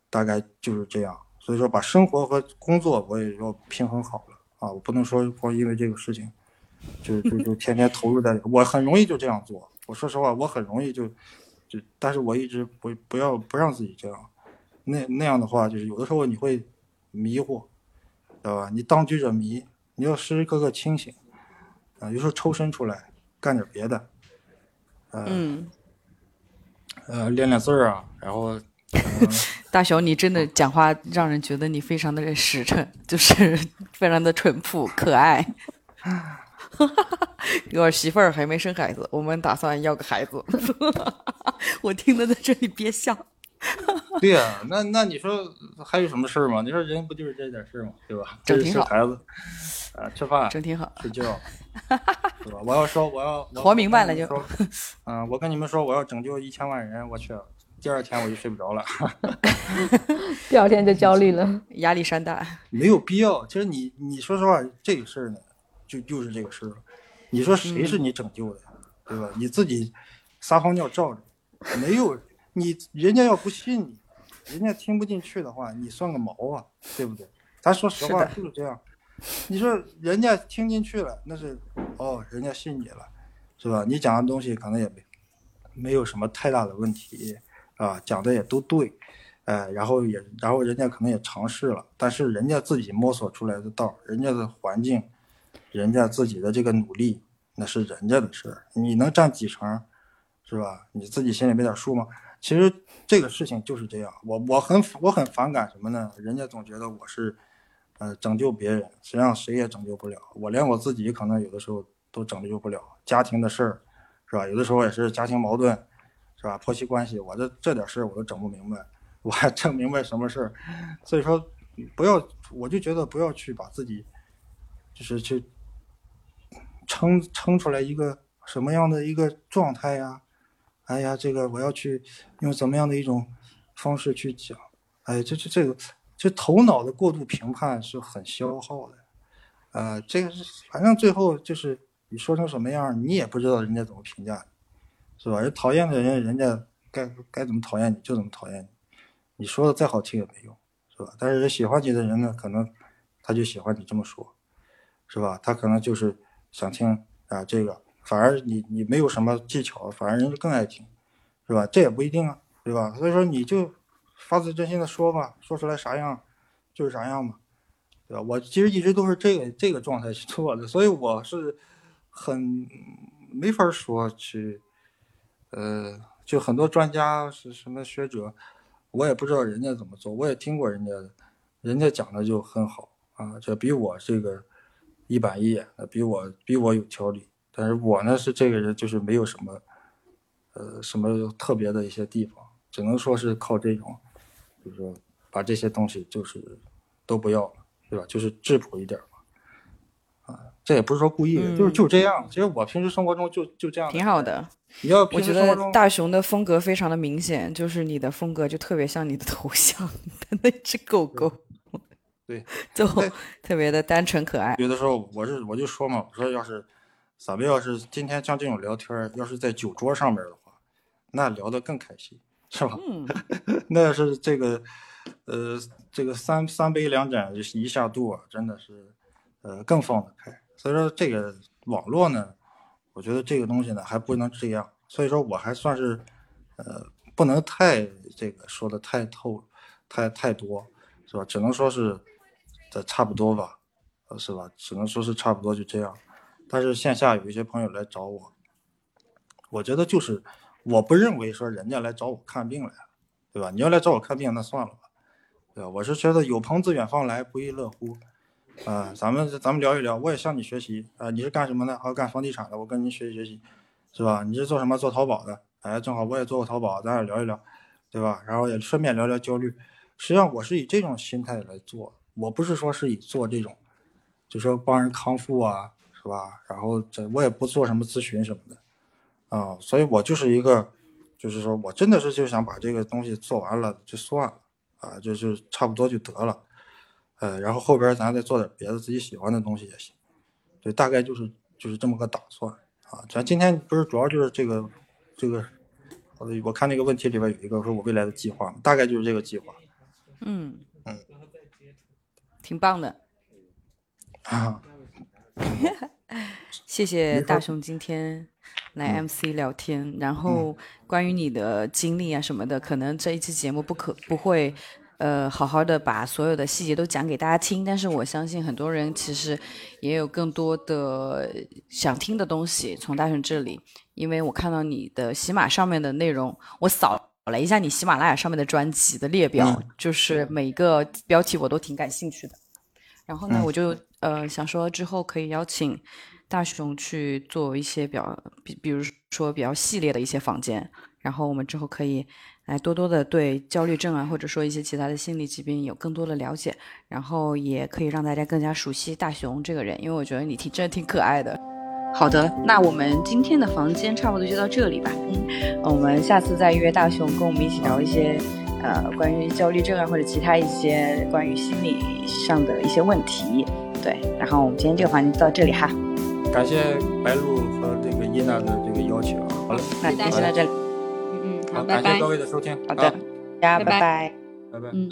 大概就是这样。所以说，把生活和工作我也要平衡好了啊，我不能说光因为这个事情，就就就天天投入在。我很容易就这样做，我说实话，我很容易就就，但是我一直不不要不让自己这样，那那样的话，就是有的时候你会迷糊，知道吧？你当局者迷，你要时时刻刻清醒。啊，有时候抽身出来干点别的，嗯，呃，练练字儿啊，然后，大雄，你真的讲话让人觉得你非常的实诚，就是非常的淳朴可爱。我媳妇儿还没生孩子，我们打算要个孩子。我听得在这里憋笑。对呀，那那你说还有什么事儿吗？你说人不就是这点事儿吗？对吧？整挺好。孩子，啊，吃饭，整挺好，睡觉。是吧？我要说，我要活明白了就。嗯，我跟你们说，我要拯救一千万人，我去，第二天我就睡不着了。第二天就焦虑了，压力山大。没有必要，其实你你说实话，这个事儿呢，就就是这个事儿。你说谁是你拯救的，对吧？你自己撒泡尿照着，没有你，人家要不信你，人家听不进去的话，你算个毛啊，对不对？咱说实话就是这样。你说人家听进去了，那是哦，人家信你了，是吧？你讲的东西可能也没没有什么太大的问题啊，讲的也都对，哎，然后也然后人家可能也尝试了，但是人家自己摸索出来的道，人家的环境，人家自己的这个努力，那是人家的事儿，你能占几成，是吧？你自己心里没点数吗？其实这个事情就是这样，我我很我很反感什么呢？人家总觉得我是。呃，拯救别人，实际上谁也拯救不了。我连我自己可能有的时候都拯救不了。家庭的事儿，是吧？有的时候也是家庭矛盾，是吧？婆媳关系，我这这点事儿我都整不明白，我还整明白什么事儿？所以说，不要，我就觉得不要去把自己，就是去撑撑出来一个什么样的一个状态呀？哎呀，这个我要去用怎么样的一种方式去讲？哎，这这这个。这头脑的过度评判是很消耗的，呃，这个是反正最后就是你说成什么样，你也不知道人家怎么评价你，是吧？人讨厌的人，人家该该怎么讨厌你就怎么讨厌你，你说的再好听也没用，是吧？但是人喜欢你的人呢，可能他就喜欢你这么说，是吧？他可能就是想听啊这个，反而你你没有什么技巧，反而人家更爱听，是吧？这也不一定啊，对吧？所以说你就。发自真心的说吧，说出来啥样就是啥样嘛，对吧？我其实一直都是这个这个状态去做的，所以我是很没法说去，呃，就很多专家是什么学者，我也不知道人家怎么做，我也听过人家的，人家讲的就很好啊，这比我这个一板一眼的，比我比我有条理，但是我呢是这个人就是没有什么，呃，什么特别的一些地方，只能说是靠这种。就是说，把这些东西就是都不要了，对吧？就是质朴一点嘛，啊，这也不是说故意的，就是就这样。其实我平时生活中就就这样，挺好的。你要我觉得大熊的风格非常的明显，就是你的风格就特别像你的头像的 那只狗狗，对，就特别的单纯可爱。有的时候我是我就说嘛，我说要是咱们要是今天像这种聊天，要是在酒桌上面的话，那聊得更开心。是吧？嗯，那是这个，呃，这个三三杯两盏一下肚啊，真的是，呃，更放得开。所以说这个网络呢，我觉得这个东西呢还不能这样。所以说我还算是，呃，不能太这个说的太透，太太多，是吧？只能说是，这差不多吧，是吧？只能说是差不多就这样。但是线下有一些朋友来找我，我觉得就是我不认为说人家来找我看病来了，对吧？你要来找我看病，那算了吧，对吧？我是觉得有朋自远方来，不亦乐乎。啊，咱们咱们聊一聊，我也向你学习啊。你是干什么的？啊，干房地产的，我跟您学习学习，是吧？你是做什么？做淘宝的。哎，正好我也做过淘宝，咱俩聊一聊，对吧？然后也顺便聊聊焦虑。实际上我是以这种心态来做，我不是说是以做这种，就说帮人康复啊，是吧？然后这我也不做什么咨询什么的，啊，所以我就是一个，就是说我真的是就想把这个东西做完了就算了，啊，就就差不多就得了，呃，然后后边咱再做点别的自己喜欢的东西也行，对，大概就是就是这么个打算啊。咱今天不是主要就是这个。这个，我我看那个问题里边有一个说我未来的计划，大概就是这个计划。嗯嗯，挺棒的。啊，谢谢大雄今天来 MC 聊天。然后关于你的经历啊什么的，可能这一期节目不可不会。呃，好好的把所有的细节都讲给大家听，但是我相信很多人其实也有更多的想听的东西从大雄这里，因为我看到你的喜马上面的内容，我扫了一下你喜马拉雅上面的专辑的列表，就是每一个标题我都挺感兴趣的。然后呢，我就呃想说之后可以邀请大熊去做一些比较，比比如说比较系列的一些房间，然后我们之后可以。来多多的对焦虑症啊，或者说一些其他的心理疾病有更多的了解，然后也可以让大家更加熟悉大熊这个人，因为我觉得你挺真的挺可爱的。好的，那我们今天的房间差不多就到这里吧。嗯，我们下次再约大熊跟我们一起聊一些呃关于焦虑症啊或者其他一些关于心理上的一些问题。对，然后我们今天这个房间就到这里哈。感谢白露和这个伊娜的这个邀请啊。好了，那今天先到这里。嗯好，感谢各位的收听。好的，大家拜拜，拜拜。嗯。